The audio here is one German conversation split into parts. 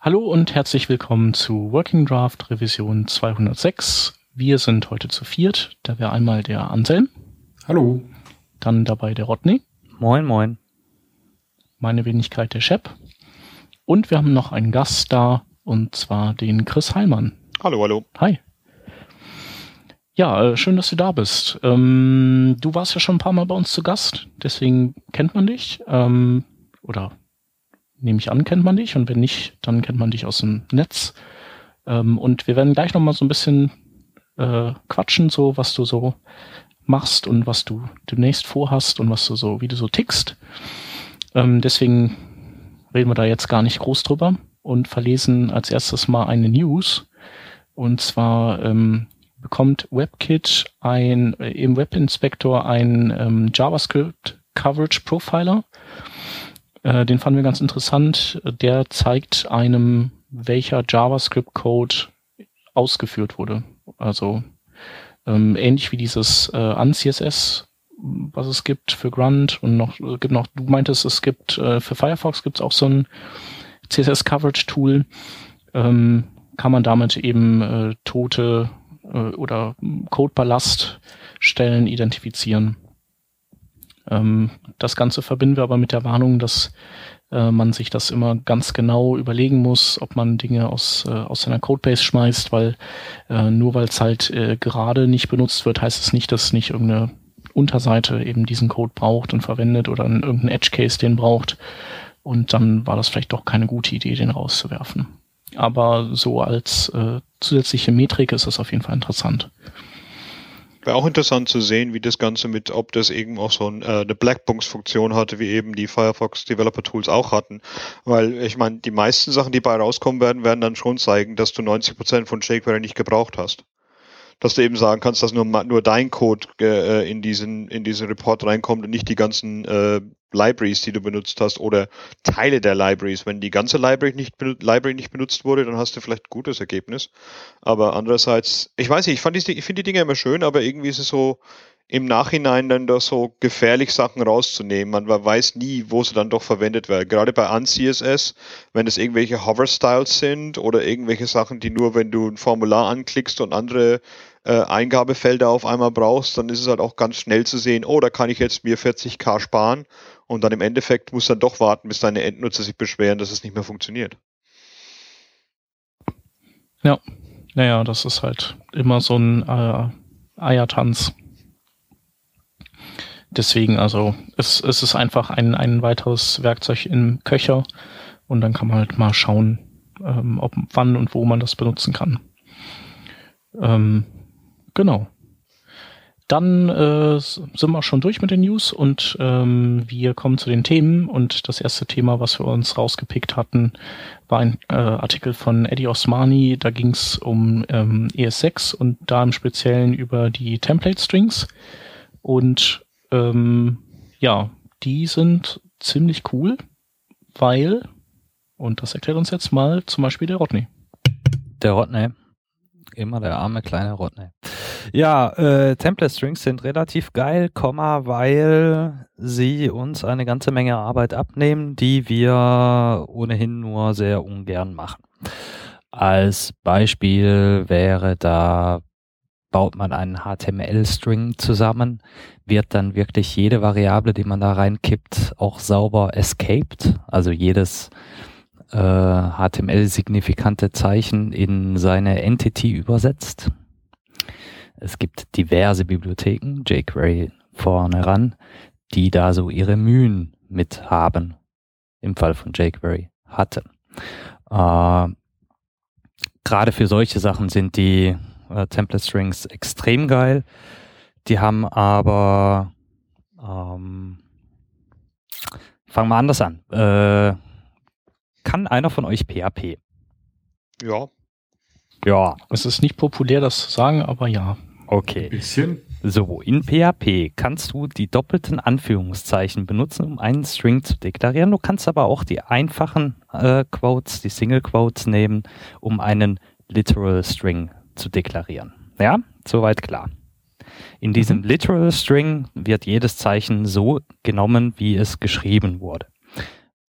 Hallo und herzlich willkommen zu Working Draft Revision 206. Wir sind heute zu viert. Da wäre einmal der Anselm. Hallo. Dann dabei der Rodney. Moin, moin. Meine Wenigkeit der Shep. Und wir haben noch einen Gast da, und zwar den Chris Heilmann. Hallo, hallo. Hi. Ja, äh, schön, dass du da bist. Ähm, du warst ja schon ein paar Mal bei uns zu Gast, deswegen kennt man dich. Ähm, oder nehme ich an, kennt man dich. Und wenn nicht, dann kennt man dich aus dem Netz. Ähm, und wir werden gleich nochmal so ein bisschen äh, quatschen, so was du so machst und was du demnächst vorhast und was du so, wie du so tickst. Ähm, deswegen reden wir da jetzt gar nicht groß drüber und verlesen als erstes mal eine News. Und zwar ähm, bekommt WebKit ein, äh, im Webinspector ein ähm, JavaScript Coverage Profiler. Äh, den fanden wir ganz interessant. Der zeigt einem, welcher JavaScript-Code ausgeführt wurde. Also ähm, ähnlich wie dieses äh, AnCSS, was es gibt für Grunt und noch äh, gibt noch. Du meintest, es gibt äh, für Firefox gibt es auch so ein CSS Coverage Tool. Ähm, kann man damit eben äh, tote äh, oder Codeballaststellen identifizieren. Ähm, das Ganze verbinden wir aber mit der Warnung, dass äh, man sich das immer ganz genau überlegen muss, ob man Dinge aus, äh, aus seiner Codebase schmeißt, weil äh, nur weil es halt gerade nicht benutzt wird, heißt es nicht, dass nicht irgendeine Unterseite eben diesen Code braucht und verwendet oder irgendein Edge Case den braucht. Und dann war das vielleicht doch keine gute Idee, den rauszuwerfen. Aber so als zusätzliche Metrik ist das auf jeden Fall interessant. Wäre auch interessant zu sehen, wie das Ganze mit, ob das eben auch so ein, äh, eine Blackbox-Funktion hatte, wie eben die Firefox Developer Tools auch hatten. Weil ich meine, die meisten Sachen, die bei rauskommen werden, werden dann schon zeigen, dass du 90% von jQuery nicht gebraucht hast dass du eben sagen kannst, dass nur, nur dein Code äh, in, diesen, in diesen Report reinkommt und nicht die ganzen äh, Libraries, die du benutzt hast oder Teile der Libraries. Wenn die ganze Library nicht, Library nicht benutzt wurde, dann hast du vielleicht ein gutes Ergebnis. Aber andererseits, ich weiß nicht, ich, ich finde die Dinge immer schön, aber irgendwie ist es so, im Nachhinein dann doch so gefährlich Sachen rauszunehmen. Man weiß nie, wo sie dann doch verwendet werden. Gerade bei UnCSS, wenn es irgendwelche Hover-Styles sind oder irgendwelche Sachen, die nur, wenn du ein Formular anklickst und andere äh, Eingabefelder auf einmal brauchst, dann ist es halt auch ganz schnell zu sehen, oh, da kann ich jetzt mir 40k sparen und dann im Endeffekt muss dann doch warten, bis deine Endnutzer sich beschweren, dass es nicht mehr funktioniert. Ja, naja, das ist halt immer so ein äh, Eiertanz. Deswegen, also, es, es ist einfach ein, ein weiteres Werkzeug im Köcher und dann kann man halt mal schauen, ähm, ob wann und wo man das benutzen kann. Ähm, Genau. Dann äh, sind wir schon durch mit den News und ähm, wir kommen zu den Themen. Und das erste Thema, was wir uns rausgepickt hatten, war ein äh, Artikel von Eddie Osmani. Da ging es um ähm, ES6 und da im Speziellen über die Template Strings. Und ähm, ja, die sind ziemlich cool, weil, und das erklärt uns jetzt mal zum Beispiel der Rodney. Der Rodney. Immer der arme kleine Rodney. Ja, äh, Template Strings sind relativ geil, Komma, weil sie uns eine ganze Menge Arbeit abnehmen, die wir ohnehin nur sehr ungern machen. Als Beispiel wäre da baut man einen HTML-String zusammen, wird dann wirklich jede Variable, die man da reinkippt, auch sauber escaped, also jedes HTML-signifikante Zeichen in seine Entity übersetzt. Es gibt diverse Bibliotheken, jQuery vorne ran, die da so ihre Mühen mit haben. Im Fall von jQuery hatten. Äh, Gerade für solche Sachen sind die äh, Template Strings extrem geil. Die haben aber ähm, fangen wir anders an. Äh, kann einer von euch PHP? Ja. Ja. Es ist nicht populär, das zu sagen, aber ja. Okay. Ein bisschen. So, in PHP kannst du die doppelten Anführungszeichen benutzen, um einen String zu deklarieren. Du kannst aber auch die einfachen äh, Quotes, die Single Quotes nehmen, um einen Literal String zu deklarieren. Ja, soweit klar. In diesem mhm. Literal String wird jedes Zeichen so genommen, wie es geschrieben wurde.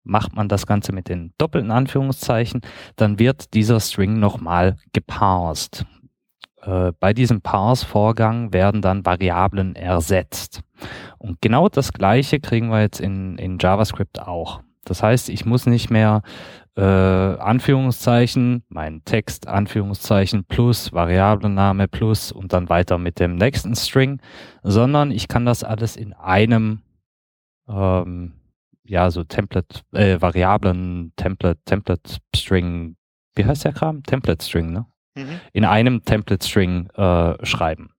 Macht man das Ganze mit den doppelten Anführungszeichen, dann wird dieser String nochmal geparsed. Äh, bei diesem Parse-Vorgang werden dann Variablen ersetzt. Und genau das gleiche kriegen wir jetzt in, in JavaScript auch. Das heißt, ich muss nicht mehr äh, Anführungszeichen, mein Text, Anführungszeichen plus, Variablenname plus und dann weiter mit dem nächsten String, sondern ich kann das alles in einem ähm, ja, so Template, äh, Variablen, Template, Template String, wie heißt der Kram? Template String, ne? Mhm. In einem Template String äh, schreiben.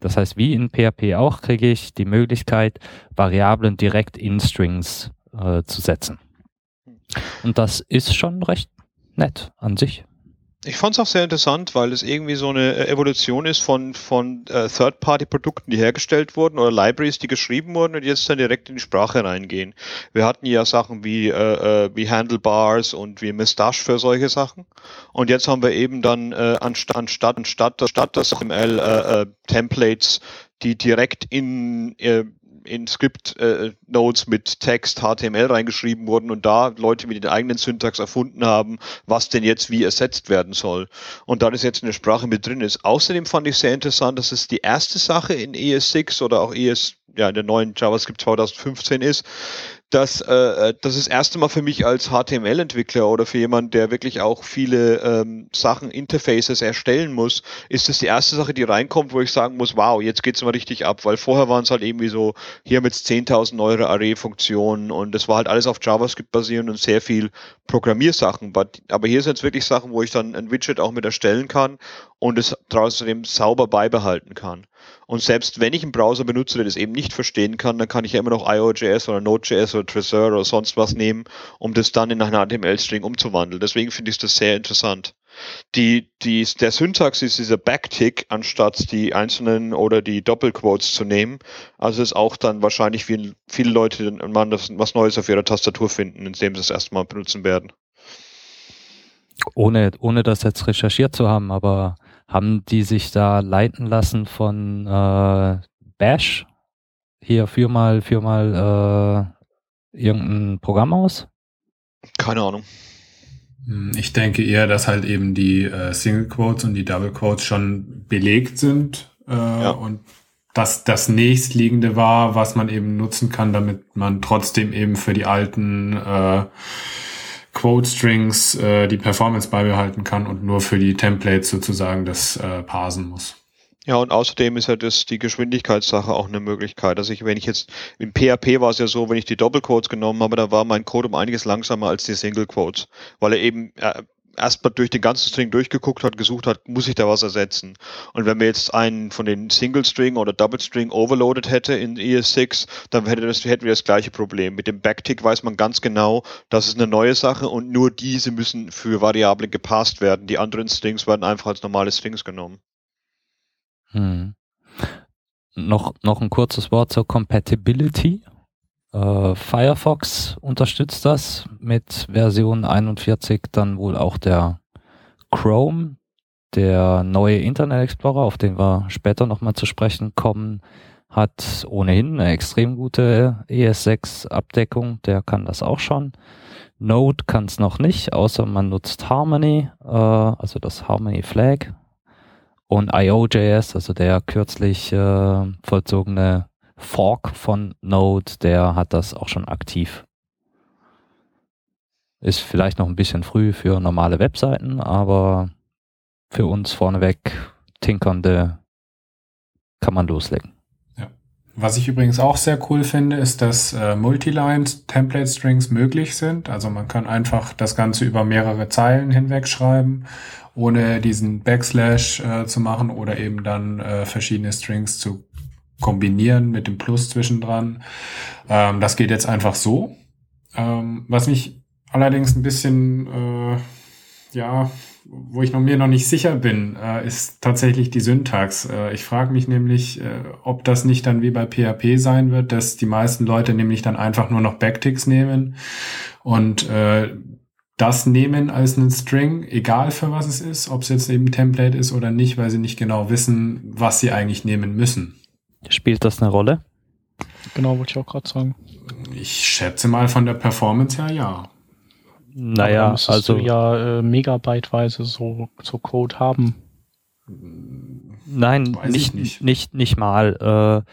Das heißt, wie in PHP auch, kriege ich die Möglichkeit, Variablen direkt in Strings äh, zu setzen. Und das ist schon recht nett an sich. Ich fand es auch sehr interessant, weil es irgendwie so eine äh, Evolution ist von, von äh, Third-Party-Produkten, die hergestellt wurden oder Libraries, die geschrieben wurden und jetzt dann direkt in die Sprache reingehen. Wir hatten ja Sachen wie, äh, äh wie Handlebars und wie Mustache für solche Sachen. Und jetzt haben wir eben dann äh, anstatt, anstatt, anstatt, anstatt das HTML äh, äh, Templates, die direkt in äh, in Script-Nodes äh, mit Text, HTML reingeschrieben wurden und da Leute mit den eigenen Syntax erfunden haben, was denn jetzt wie ersetzt werden soll. Und da das jetzt eine Sprache mit drin ist. Außerdem fand ich sehr interessant, dass es die erste Sache in ES6 oder auch ES, ja, in der neuen JavaScript 2015 ist, dass äh, äh, das ist das erste Mal für mich als HTML-Entwickler oder für jemand, der wirklich auch viele ähm, Sachen, Interfaces erstellen muss, ist das die erste Sache, die reinkommt, wo ich sagen muss, wow, jetzt geht's mal richtig ab, weil vorher waren es halt irgendwie so, hier mit 10.000 neue Array-Funktionen und das war halt alles auf JavaScript basierend und sehr viel Programmiersachen. Aber hier sind es wirklich Sachen, wo ich dann ein Widget auch mit erstellen kann und es trotzdem sauber beibehalten kann. Und selbst wenn ich einen Browser benutze, der das eben nicht verstehen kann, dann kann ich ja immer noch IO.js oder Node.js oder Trezor oder sonst was nehmen, um das dann in einen HTML-String umzuwandeln. Deswegen finde ich das sehr interessant. Die, die, der Syntax ist dieser Backtick, anstatt die einzelnen oder die Doppelquotes zu nehmen. Also ist auch dann wahrscheinlich wie viele Leute man das, was Neues auf ihrer Tastatur finden, indem sie es erstmal benutzen werden. Ohne, ohne das jetzt recherchiert zu haben, aber haben die sich da leiten lassen von äh, Bash? Hier, führ mal, führ mal äh, irgendein Programm aus? Keine Ahnung. Hm, ich denke eher, dass halt eben die äh, Single Quotes und die Double Quotes schon belegt sind äh, ja. und dass das nächstliegende war, was man eben nutzen kann, damit man trotzdem eben für die alten äh, Quote Strings äh, die Performance beibehalten kann und nur für die Templates sozusagen das äh, parsen muss. Ja, und außerdem ist ja das die Geschwindigkeitssache auch eine Möglichkeit. Also ich, wenn ich jetzt im PHP war es ja so, wenn ich die Doppelquotes genommen habe, da war mein Code um einiges langsamer als die Single Quotes, weil er eben äh, erstmal durch den ganzen String durchgeguckt hat, gesucht hat, muss ich da was ersetzen. Und wenn wir jetzt einen von den Single String oder Double String overloaded hätte in ES6, dann hätte das, hätten wir das gleiche Problem. Mit dem Backtick weiß man ganz genau, das ist eine neue Sache und nur diese müssen für Variablen gepasst werden. Die anderen Strings werden einfach als normale Strings genommen. Hm. Noch, noch ein kurzes Wort zur Compatibility. Äh, Firefox unterstützt das mit Version 41, dann wohl auch der Chrome, der neue Internet Explorer, auf den wir später nochmal zu sprechen kommen, hat ohnehin eine extrem gute ES6-Abdeckung, der kann das auch schon. Node kann es noch nicht, außer man nutzt Harmony, äh, also das Harmony Flag. Und IO.js, also der kürzlich äh, vollzogene Fork von Node, der hat das auch schon aktiv. Ist vielleicht noch ein bisschen früh für normale Webseiten, aber für uns vorneweg Tinkernde kann man loslegen. Ja. Was ich übrigens auch sehr cool finde, ist, dass äh, Multiline Template Strings möglich sind. Also man kann einfach das Ganze über mehrere Zeilen hinweg schreiben, ohne diesen Backslash äh, zu machen oder eben dann äh, verschiedene Strings zu kombinieren mit dem Plus zwischendran. Ähm, das geht jetzt einfach so. Ähm, was mich allerdings ein bisschen, äh, ja, wo ich noch mir noch nicht sicher bin, äh, ist tatsächlich die Syntax. Äh, ich frage mich nämlich, äh, ob das nicht dann wie bei PHP sein wird, dass die meisten Leute nämlich dann einfach nur noch Backticks nehmen und äh, das nehmen als einen String, egal für was es ist, ob es jetzt eben Template ist oder nicht, weil sie nicht genau wissen, was sie eigentlich nehmen müssen. Spielt das eine Rolle? genau, wollte ich auch gerade sagen. Ich schätze mal von der Performance her ja. Naja, also du ja äh, megabyteweise so, so Code haben. Nein, nicht, nicht, nicht, nicht mal. Äh,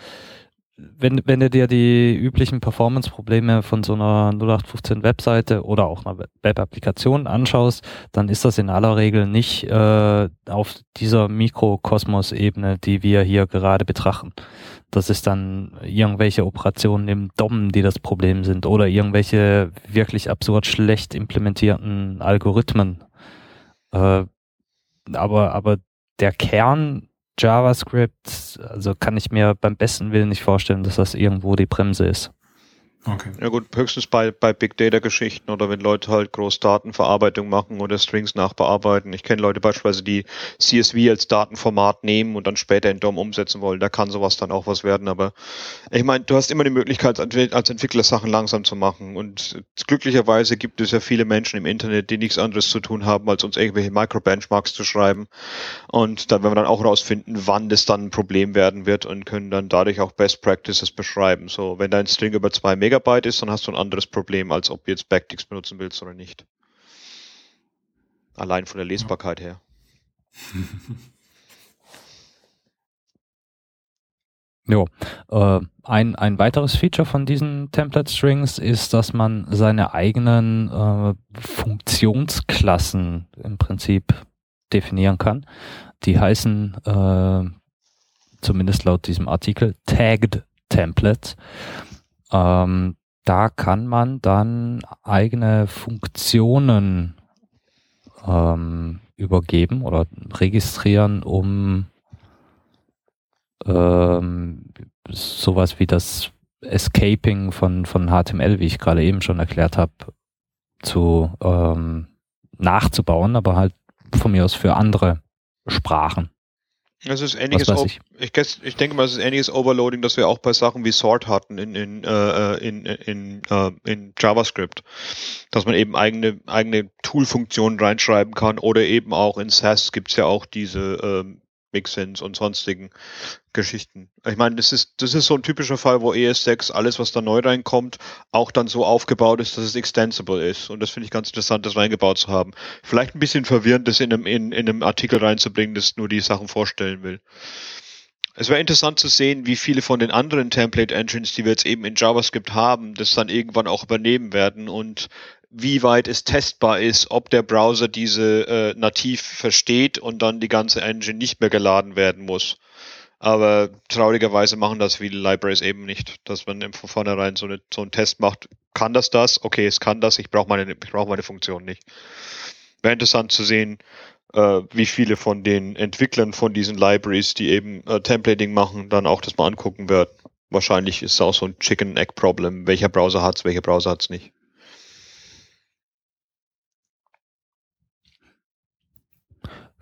wenn, wenn du dir die üblichen Performance-Probleme von so einer 0815 Webseite oder auch einer Web-Applikation anschaust, dann ist das in aller Regel nicht äh, auf dieser Mikrokosmos-Ebene, die wir hier gerade betrachten. Das ist dann irgendwelche Operationen im DOM, die das Problem sind oder irgendwelche wirklich absurd schlecht implementierten Algorithmen. Äh, aber, aber der Kern JavaScript, also kann ich mir beim besten Willen nicht vorstellen, dass das irgendwo die Bremse ist. Okay. Ja gut, höchstens bei, bei Big Data Geschichten oder wenn Leute halt Großdatenverarbeitung machen oder Strings nachbearbeiten. Ich kenne Leute beispielsweise, die CSV als Datenformat nehmen und dann später in DOM umsetzen wollen. Da kann sowas dann auch was werden. Aber ich meine, du hast immer die Möglichkeit, als Entwickler Sachen langsam zu machen. Und glücklicherweise gibt es ja viele Menschen im Internet, die nichts anderes zu tun haben, als uns irgendwelche Micro-Benchmarks zu schreiben. Und dann werden wir dann auch rausfinden, wann das dann ein Problem werden wird und können dann dadurch auch Best Practices beschreiben. So, wenn dein String über zwei Megabyte Megabyte ist, dann hast du ein anderes Problem, als ob du jetzt Backticks benutzen willst oder nicht. Allein von der Lesbarkeit her. Jo, äh, ein, ein weiteres Feature von diesen Template Strings ist, dass man seine eigenen äh, Funktionsklassen im Prinzip definieren kann. Die heißen, äh, zumindest laut diesem Artikel, Tagged Templates. Ähm, da kann man dann eigene Funktionen ähm, übergeben oder registrieren, um ähm, sowas wie das Escaping von, von HTML, wie ich gerade eben schon erklärt habe, zu ähm, nachzubauen, aber halt von mir aus für andere Sprachen. Es ist ähnliches, ich. Ich, ich, denke mal, es ist ähnliches Overloading, das wir auch bei Sachen wie Sort hatten in, in, äh, in, in, äh, in JavaScript. Dass man eben eigene, eigene Tool-Funktionen reinschreiben kann oder eben auch in SAS gibt's ja auch diese ähm, Mixins und sonstigen Geschichten. Ich meine, das ist, das ist so ein typischer Fall, wo ES6 alles, was da neu reinkommt, auch dann so aufgebaut ist, dass es extensible ist. Und das finde ich ganz interessant, das reingebaut zu haben. Vielleicht ein bisschen verwirrend, das in einem, in, in einem Artikel reinzubringen, das nur die Sachen vorstellen will. Es wäre interessant zu sehen, wie viele von den anderen Template Engines, die wir jetzt eben in JavaScript haben, das dann irgendwann auch übernehmen werden und wie weit es testbar ist, ob der Browser diese äh, nativ versteht und dann die ganze Engine nicht mehr geladen werden muss. Aber traurigerweise machen das viele Libraries eben nicht, dass man von vornherein so, eine, so einen Test macht. Kann das das? Okay, es kann das. Ich brauche meine, ich brauche meine Funktion nicht. Wäre interessant zu sehen, äh, wie viele von den Entwicklern von diesen Libraries, die eben äh, Templating machen, dann auch das mal angucken werden. Wahrscheinlich ist es auch so ein Chicken-Egg-Problem. Welcher Browser hat's, welcher Browser hat's nicht.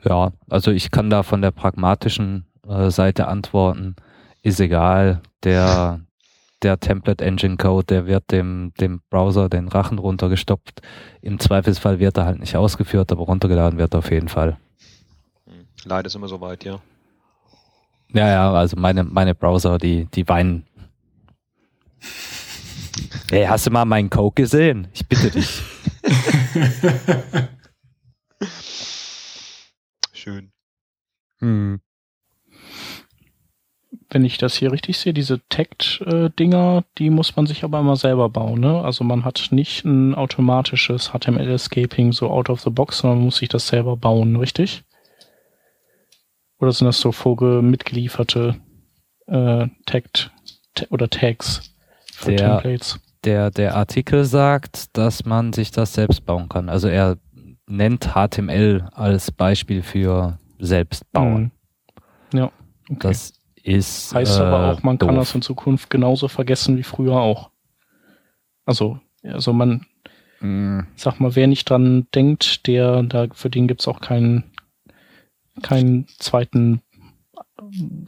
Ja, also ich kann da von der pragmatischen äh, Seite antworten. Ist egal, der, der Template Engine Code, der wird dem, dem Browser den Rachen runtergestopft. Im Zweifelsfall wird er halt nicht ausgeführt, aber runtergeladen wird er auf jeden Fall. Hm, leider ist immer so weit, ja. Ja, ja, also meine, meine Browser, die, die weinen. Hey, hast du mal meinen Code gesehen? Ich bitte dich. Schön. Hm. Wenn ich das hier richtig sehe, diese Tagged-Dinger, die muss man sich aber immer selber bauen. Ne? Also man hat nicht ein automatisches HTML-Escaping so out of the box, sondern man muss sich das selber bauen, richtig? Oder sind das so vormitgelieferte äh, Tagged oder Tags für der, Templates? Der, der Artikel sagt, dass man sich das selbst bauen kann. Also er nennt HTML als Beispiel für Selbstbauen. Mhm. Ja. Okay. Das ist. Heißt äh, aber auch, man doof. kann das in Zukunft genauso vergessen wie früher auch. Also, also man, mhm. sag mal, wer nicht dran denkt, der, da, für den gibt's auch keinen, keinen zweiten,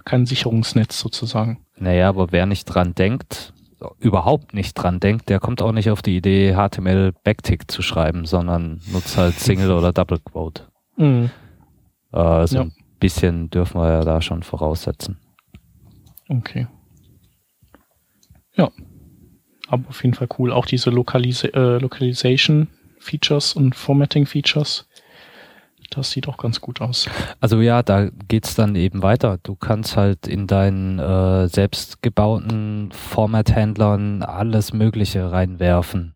kein Sicherungsnetz sozusagen. Naja, aber wer nicht dran denkt, überhaupt nicht dran denkt, der kommt auch nicht auf die Idee, HTML Backtick zu schreiben, sondern nutzt halt Single oder Double Quote. Mhm. Also ja. ein bisschen dürfen wir ja da schon voraussetzen. Okay. Ja. Aber auf jeden Fall cool. Auch diese Lokalis äh, Localization Features und Formatting Features. Das sieht auch ganz gut aus. Also ja, da geht's dann eben weiter. Du kannst halt in deinen äh, selbstgebauten Format-Händlern alles Mögliche reinwerfen.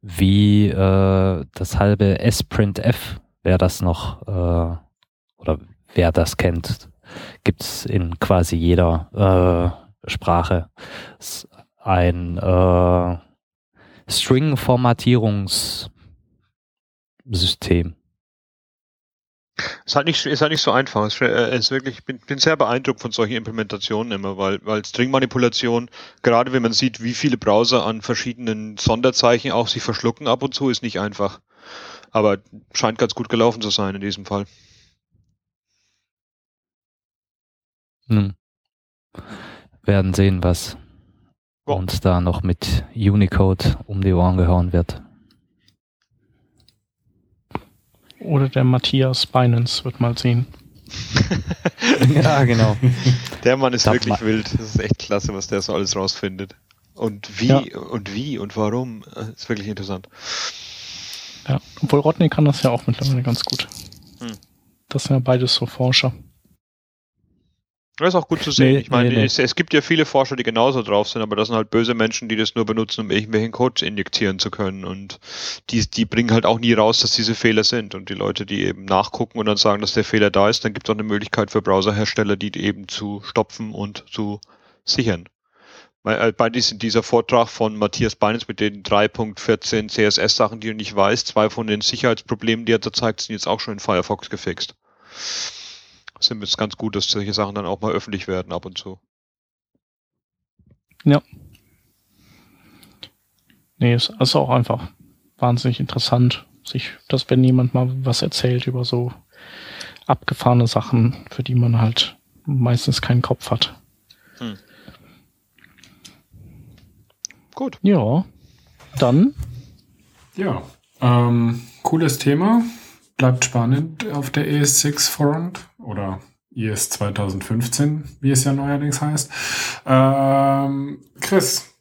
Wie äh, das halbe S-Print-F, wer das noch äh, oder wer das kennt, gibt's in quasi jeder äh, Sprache. Ein äh, String-Formatierungssystem. Ist halt nicht, ist halt nicht so einfach. Es äh, ist wirklich, ich bin, bin sehr beeindruckt von solchen Implementationen immer, weil, weil String-Manipulation, gerade wenn man sieht, wie viele Browser an verschiedenen Sonderzeichen auch sich verschlucken ab und zu, ist nicht einfach. Aber scheint ganz gut gelaufen zu sein in diesem Fall. Hm. Werden sehen, was uns da noch mit Unicode um die Ohren gehauen wird. Oder der Matthias Binance wird mal sehen. ja, genau. Der Mann ist das wirklich wild. Das ist echt klasse, was der so alles rausfindet. Und wie ja. und wie und warum. Das ist wirklich interessant. Ja, obwohl Rodney kann das ja auch mittlerweile ganz gut. Hm. Das sind ja beides so Forscher. Das ist auch gut zu sehen. Nee, ich meine, nee, nee. Es, es, gibt ja viele Forscher, die genauso drauf sind, aber das sind halt böse Menschen, die das nur benutzen, um irgendwelchen Code injektieren zu können. Und die, die bringen halt auch nie raus, dass diese Fehler sind. Und die Leute, die eben nachgucken und dann sagen, dass der Fehler da ist, dann gibt es auch eine Möglichkeit für Browserhersteller, die eben zu stopfen und zu sichern. Bei, äh, bei diesem, dieser Vortrag von Matthias Beinens mit den 3.14 CSS-Sachen, die du nicht weißt, zwei von den Sicherheitsproblemen, die er da zeigt, sind jetzt auch schon in Firefox gefixt sind es ganz gut, dass solche Sachen dann auch mal öffentlich werden ab und zu. Ja. Nee, es ist auch einfach wahnsinnig interessant, sich, dass wenn jemand mal was erzählt über so abgefahrene Sachen, für die man halt meistens keinen Kopf hat. Hm. Gut. Ja. Dann. Ja. Ähm, cooles Thema. Bleibt spannend auf der ES6 Front oder IS 2015, wie es ja neuerdings heißt. Ähm, Chris,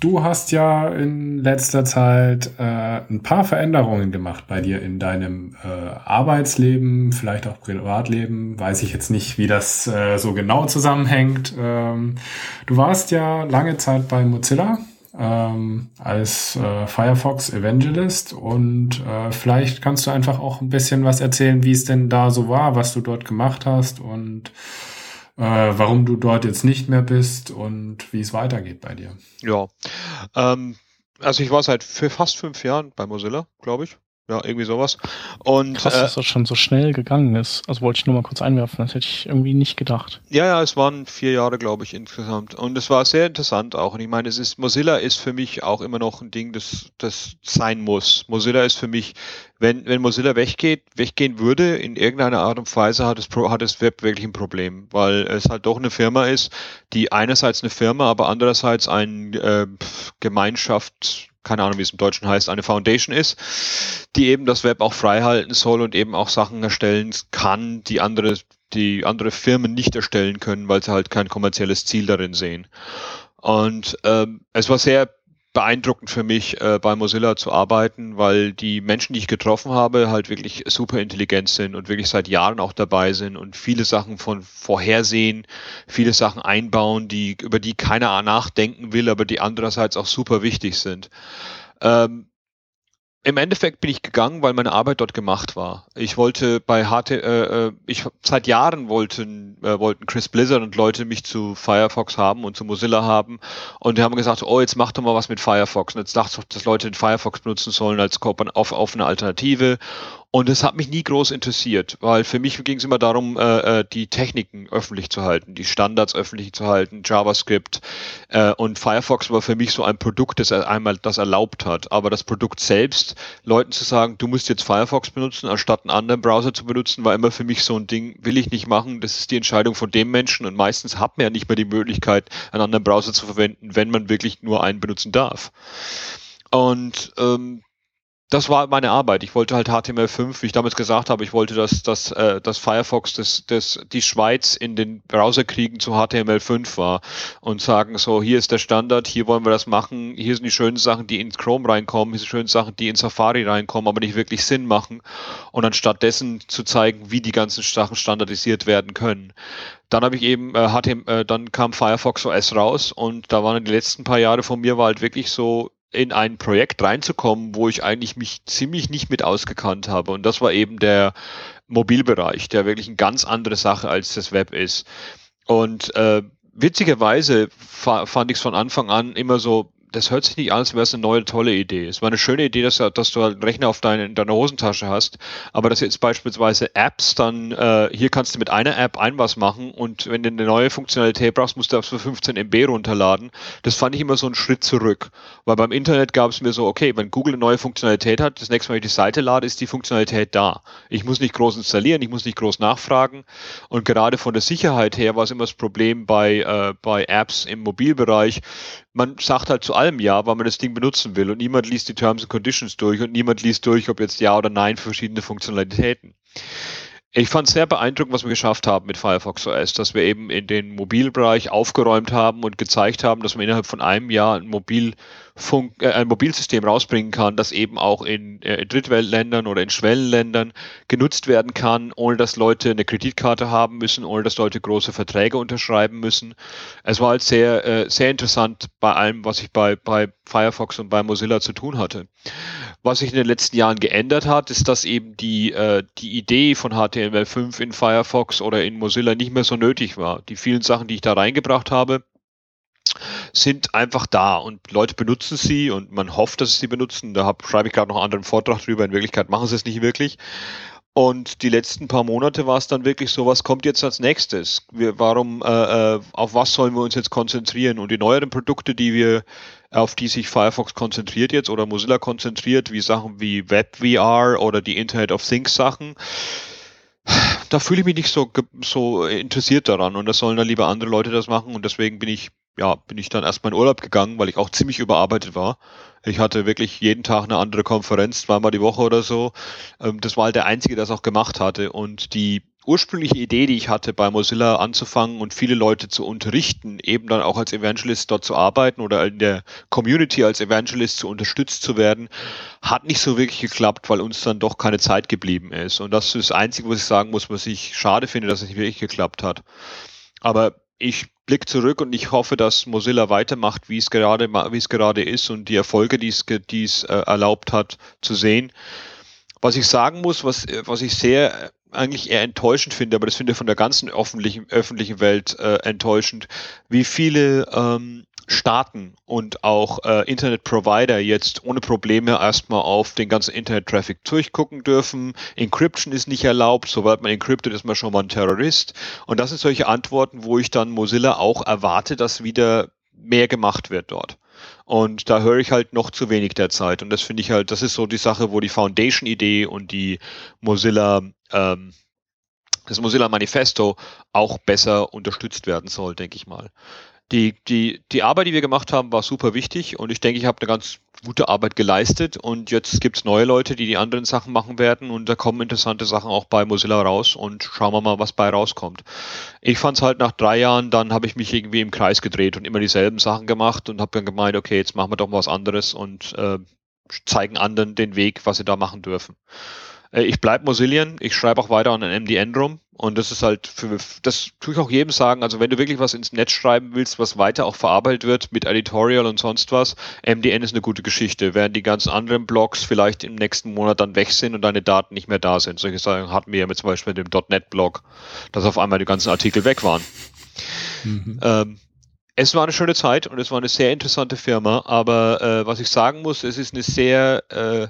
du hast ja in letzter Zeit äh, ein paar Veränderungen gemacht bei dir in deinem äh, Arbeitsleben, vielleicht auch Privatleben. Weiß ich jetzt nicht, wie das äh, so genau zusammenhängt. Ähm, du warst ja lange Zeit bei Mozilla ähm, als äh, Firefox Evangelist und äh, vielleicht kannst du einfach auch ein bisschen was erzählen, wie es denn da so war, was du dort gemacht hast und äh, warum du dort jetzt nicht mehr bist und wie es weitergeht bei dir. Ja, ähm, also ich war seit fast fünf Jahren bei Mozilla, glaube ich. Ja, irgendwie sowas. Und, Krass, äh, dass das schon so schnell gegangen ist. Also wollte ich nur mal kurz einwerfen, das hätte ich irgendwie nicht gedacht. Ja, ja, es waren vier Jahre, glaube ich, insgesamt. Und es war sehr interessant auch. Und ich meine, es ist, Mozilla ist für mich auch immer noch ein Ding, das, das sein muss. Mozilla ist für mich, wenn, wenn Mozilla weggeht, weggehen würde, in irgendeiner Art und Weise hat das, hat das Web wirklich ein Problem, weil es halt doch eine Firma ist, die einerseits eine Firma, aber andererseits ein äh, Gemeinschaft, keine Ahnung, wie es im Deutschen heißt, eine Foundation ist, die eben das Web auch frei halten soll und eben auch Sachen erstellen kann, die andere, die andere Firmen nicht erstellen können, weil sie halt kein kommerzielles Ziel darin sehen. Und ähm, es war sehr beeindruckend für mich, äh, bei Mozilla zu arbeiten, weil die Menschen, die ich getroffen habe, halt wirklich super intelligent sind und wirklich seit Jahren auch dabei sind und viele Sachen von vorhersehen, viele Sachen einbauen, die, über die keiner nachdenken will, aber die andererseits auch super wichtig sind. Ähm, im Endeffekt bin ich gegangen, weil meine Arbeit dort gemacht war. Ich wollte bei HT, äh, äh, ich seit Jahren wollten äh, wollten Chris Blizzard und Leute mich zu Firefox haben und zu Mozilla haben. Und die haben gesagt, oh jetzt mach doch mal was mit Firefox. Und jetzt dachte ich, dass Leute den Firefox benutzen sollen als auf, auf eine Alternative und es hat mich nie groß interessiert, weil für mich ging es immer darum, äh, äh, die Techniken öffentlich zu halten, die Standards öffentlich zu halten, JavaScript. Äh, und Firefox war für mich so ein Produkt, das einmal das erlaubt hat. Aber das Produkt selbst, Leuten zu sagen, du musst jetzt Firefox benutzen, anstatt einen anderen Browser zu benutzen, war immer für mich so ein Ding, will ich nicht machen. Das ist die Entscheidung von dem Menschen. Und meistens hat man ja nicht mehr die Möglichkeit, einen anderen Browser zu verwenden, wenn man wirklich nur einen benutzen darf. Und ähm, das war meine Arbeit. Ich wollte halt HTML5, wie ich damals gesagt habe, ich wollte, dass, dass, äh, dass Firefox das, das, die Schweiz in den Browserkriegen zu HTML5 war und sagen so, hier ist der Standard, hier wollen wir das machen, hier sind die schönen Sachen, die in Chrome reinkommen, hier sind die schönen Sachen, die in Safari reinkommen, aber nicht wirklich Sinn machen und anstatt dessen zu zeigen, wie die ganzen Sachen standardisiert werden können. Dann habe ich eben äh, HTML, äh, dann kam Firefox OS raus und da waren die letzten paar Jahre von mir war halt wirklich so in ein Projekt reinzukommen, wo ich eigentlich mich ziemlich nicht mit ausgekannt habe. Und das war eben der Mobilbereich, der wirklich eine ganz andere Sache als das Web ist. Und äh, witzigerweise fand ich es von Anfang an immer so das hört sich nicht an, als wäre es eine neue, tolle Idee. Es war eine schöne Idee, dass, dass du halt einen Rechner auf deine, in deiner Hosentasche hast, aber dass jetzt beispielsweise Apps dann, äh, hier kannst du mit einer App ein was machen und wenn du eine neue Funktionalität brauchst, musst du das für 15 MB runterladen. Das fand ich immer so einen Schritt zurück, weil beim Internet gab es mir so, okay, wenn Google eine neue Funktionalität hat, das nächste Mal, wenn ich die Seite lade, ist die Funktionalität da. Ich muss nicht groß installieren, ich muss nicht groß nachfragen und gerade von der Sicherheit her war es immer das Problem bei, äh, bei Apps im Mobilbereich, man sagt halt zu allem Ja, weil man das Ding benutzen will und niemand liest die Terms and Conditions durch und niemand liest durch, ob jetzt Ja oder Nein für verschiedene Funktionalitäten. Ich fand es sehr beeindruckend, was wir geschafft haben mit Firefox OS, dass wir eben in den Mobilbereich aufgeräumt haben und gezeigt haben, dass man innerhalb von einem Jahr ein, Mobilfunk, äh, ein Mobilsystem rausbringen kann, das eben auch in, äh, in Drittweltländern oder in Schwellenländern genutzt werden kann, ohne dass Leute eine Kreditkarte haben müssen, ohne dass Leute große Verträge unterschreiben müssen. Es war halt sehr, äh, sehr interessant bei allem, was ich bei, bei Firefox und bei Mozilla zu tun hatte. Was sich in den letzten Jahren geändert hat, ist, dass eben die, äh, die Idee von HTML5 in Firefox oder in Mozilla nicht mehr so nötig war. Die vielen Sachen, die ich da reingebracht habe, sind einfach da und Leute benutzen sie und man hofft, dass sie sie benutzen. Da schreibe ich gerade noch einen anderen Vortrag drüber. In Wirklichkeit machen sie es nicht wirklich. Und die letzten paar Monate war es dann wirklich so, was kommt jetzt als nächstes? Wir, warum, äh, äh auf was sollen wir uns jetzt konzentrieren? Und die neueren Produkte, die wir auf die sich Firefox konzentriert jetzt oder Mozilla konzentriert, wie Sachen wie WebVR oder die Internet of Things Sachen. Da fühle ich mich nicht so, so interessiert daran und das sollen dann lieber andere Leute das machen und deswegen bin ich, ja, bin ich dann erstmal in Urlaub gegangen, weil ich auch ziemlich überarbeitet war. Ich hatte wirklich jeden Tag eine andere Konferenz, zweimal die Woche oder so. Ähm, das war halt der Einzige, der das auch gemacht hatte und die ursprüngliche Idee, die ich hatte, bei Mozilla anzufangen und viele Leute zu unterrichten, eben dann auch als Evangelist dort zu arbeiten oder in der Community als Evangelist zu unterstützt zu werden, hat nicht so wirklich geklappt, weil uns dann doch keine Zeit geblieben ist. Und das ist das Einzige, was ich sagen muss, was ich schade finde, dass es nicht wirklich geklappt hat. Aber ich blicke zurück und ich hoffe, dass Mozilla weitermacht, wie es gerade, wie es gerade ist und die Erfolge, die es, die es äh, erlaubt hat, zu sehen. Was ich sagen muss, was, was ich sehr eigentlich eher enttäuschend finde, aber das finde ich von der ganzen öffentlichen, öffentlichen Welt äh, enttäuschend, wie viele ähm, Staaten und auch äh, Internet-Provider jetzt ohne Probleme erstmal auf den ganzen Internet-Traffic durchgucken dürfen. Encryption ist nicht erlaubt, sobald man encryptet, ist man schon mal ein Terrorist. Und das sind solche Antworten, wo ich dann Mozilla auch erwarte, dass wieder mehr gemacht wird dort. Und da höre ich halt noch zu wenig derzeit. Und das finde ich halt, das ist so die Sache, wo die Foundation-Idee und die Mozilla, ähm, das Mozilla Manifesto auch besser unterstützt werden soll, denke ich mal die, die, die Arbeit, die wir gemacht haben, war super wichtig und ich denke, ich habe eine ganz gute Arbeit geleistet und jetzt gibt's neue Leute, die die anderen Sachen machen werden und da kommen interessante Sachen auch bei Mozilla raus und schauen wir mal, was bei rauskommt. Ich fand's halt nach drei Jahren, dann habe ich mich irgendwie im Kreis gedreht und immer dieselben Sachen gemacht und habe dann gemeint, okay, jetzt machen wir doch mal was anderes und äh, zeigen anderen den Weg, was sie da machen dürfen. Äh, ich bleibe Mozillian, ich schreibe auch weiter an ein MDN rum und das ist halt für, das tue ich auch jedem sagen, also wenn du wirklich was ins Netz schreiben willst, was weiter auch verarbeitet wird mit Editorial und sonst was, MDN ist eine gute Geschichte, während die ganzen anderen Blogs vielleicht im nächsten Monat dann weg sind und deine Daten nicht mehr da sind. Solche Sachen hatten wir ja mit zum Beispiel dem .NET-Blog, dass auf einmal die ganzen Artikel weg waren. Mhm. Ähm, es war eine schöne Zeit und es war eine sehr interessante Firma, aber äh, was ich sagen muss, es ist eine sehr äh,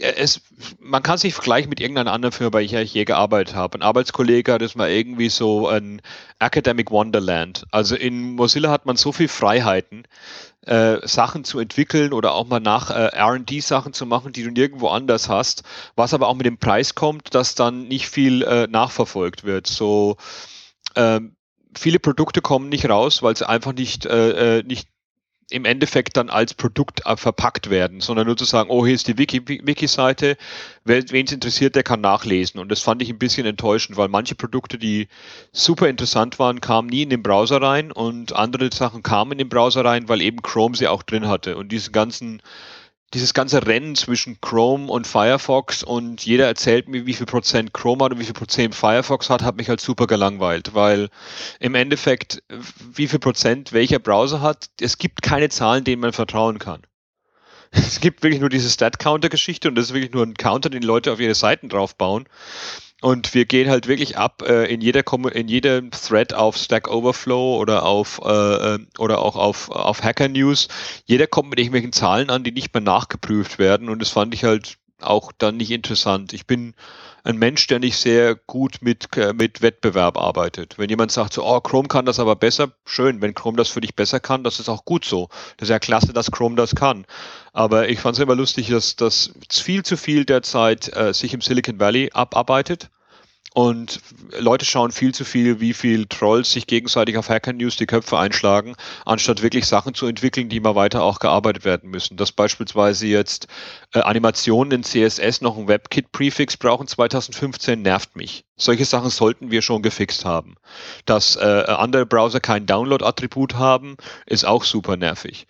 es, man kann sich vergleichen mit irgendeiner anderen Firma, bei der ich je gearbeitet habe. Ein Arbeitskollege hat es mal irgendwie so ein Academic Wonderland. Also in Mozilla hat man so viel Freiheiten, äh, Sachen zu entwickeln oder auch mal nach äh, R&D-Sachen zu machen, die du nirgendwo anders hast, was aber auch mit dem Preis kommt, dass dann nicht viel äh, nachverfolgt wird. So ähm, viele Produkte kommen nicht raus, weil sie einfach nicht, äh, äh nicht im Endeffekt dann als Produkt äh, verpackt werden, sondern nur zu sagen, oh, hier ist die Wiki-Seite, wen es interessiert, der kann nachlesen. Und das fand ich ein bisschen enttäuschend, weil manche Produkte, die super interessant waren, kamen nie in den Browser rein und andere Sachen kamen in den Browser rein, weil eben Chrome sie auch drin hatte. Und diesen ganzen dieses ganze Rennen zwischen Chrome und Firefox und jeder erzählt mir, wie viel Prozent Chrome hat und wie viel Prozent Firefox hat, hat mich halt super gelangweilt, weil im Endeffekt, wie viel Prozent welcher Browser hat, es gibt keine Zahlen, denen man vertrauen kann. Es gibt wirklich nur diese Stat-Counter-Geschichte und das ist wirklich nur ein Counter, den Leute auf ihre Seiten draufbauen. Und wir gehen halt wirklich ab äh, in jeder in jedem Thread auf Stack Overflow oder auf äh, äh, oder auch auf auf Hacker News. Jeder kommt mit irgendwelchen Zahlen an, die nicht mehr nachgeprüft werden und das fand ich halt auch dann nicht interessant. Ich bin ein Mensch, der nicht sehr gut mit, äh, mit Wettbewerb arbeitet. Wenn jemand sagt so, oh, Chrome kann das aber besser, schön. Wenn Chrome das für dich besser kann, das ist auch gut so. Das ist ja klasse, dass Chrome das kann. Aber ich fand es immer lustig, dass das viel zu viel derzeit äh, sich im Silicon Valley abarbeitet und Leute schauen viel zu viel, wie viel Trolls sich gegenseitig auf Hacker News die Köpfe einschlagen, anstatt wirklich Sachen zu entwickeln, die mal weiter auch gearbeitet werden müssen. Dass beispielsweise jetzt äh, Animationen in CSS noch ein WebKit-Prefix brauchen 2015 nervt mich. Solche Sachen sollten wir schon gefixt haben. Dass äh, andere Browser kein Download-Attribut haben, ist auch super nervig.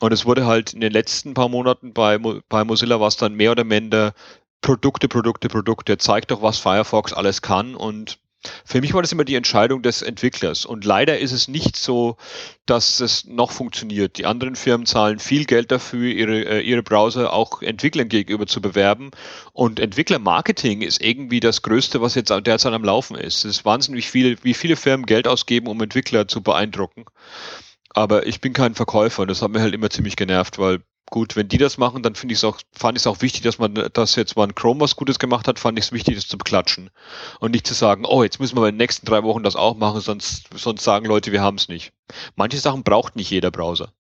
Und es wurde halt in den letzten paar Monaten bei, bei Mozilla war es dann mehr oder minder Produkte, Produkte, Produkte. Zeigt doch, was Firefox alles kann. Und für mich war das immer die Entscheidung des Entwicklers. Und leider ist es nicht so, dass es noch funktioniert. Die anderen Firmen zahlen viel Geld dafür, ihre, äh, ihre Browser auch Entwicklern gegenüber zu bewerben. Und Entwicklermarketing ist irgendwie das Größte, was jetzt derzeit am Laufen ist. Es ist wahnsinnig viel, wie viele Firmen Geld ausgeben, um Entwickler zu beeindrucken. Aber ich bin kein Verkäufer und das hat mir halt immer ziemlich genervt, weil gut, wenn die das machen, dann finde ich es auch, fand ich es auch wichtig, dass man, dass jetzt mal ein Chrome was Gutes gemacht hat, fand ich es wichtig, das zu beklatschen. Und nicht zu sagen, oh, jetzt müssen wir in den nächsten drei Wochen das auch machen, sonst, sonst sagen Leute, wir haben es nicht. Manche Sachen braucht nicht jeder Browser.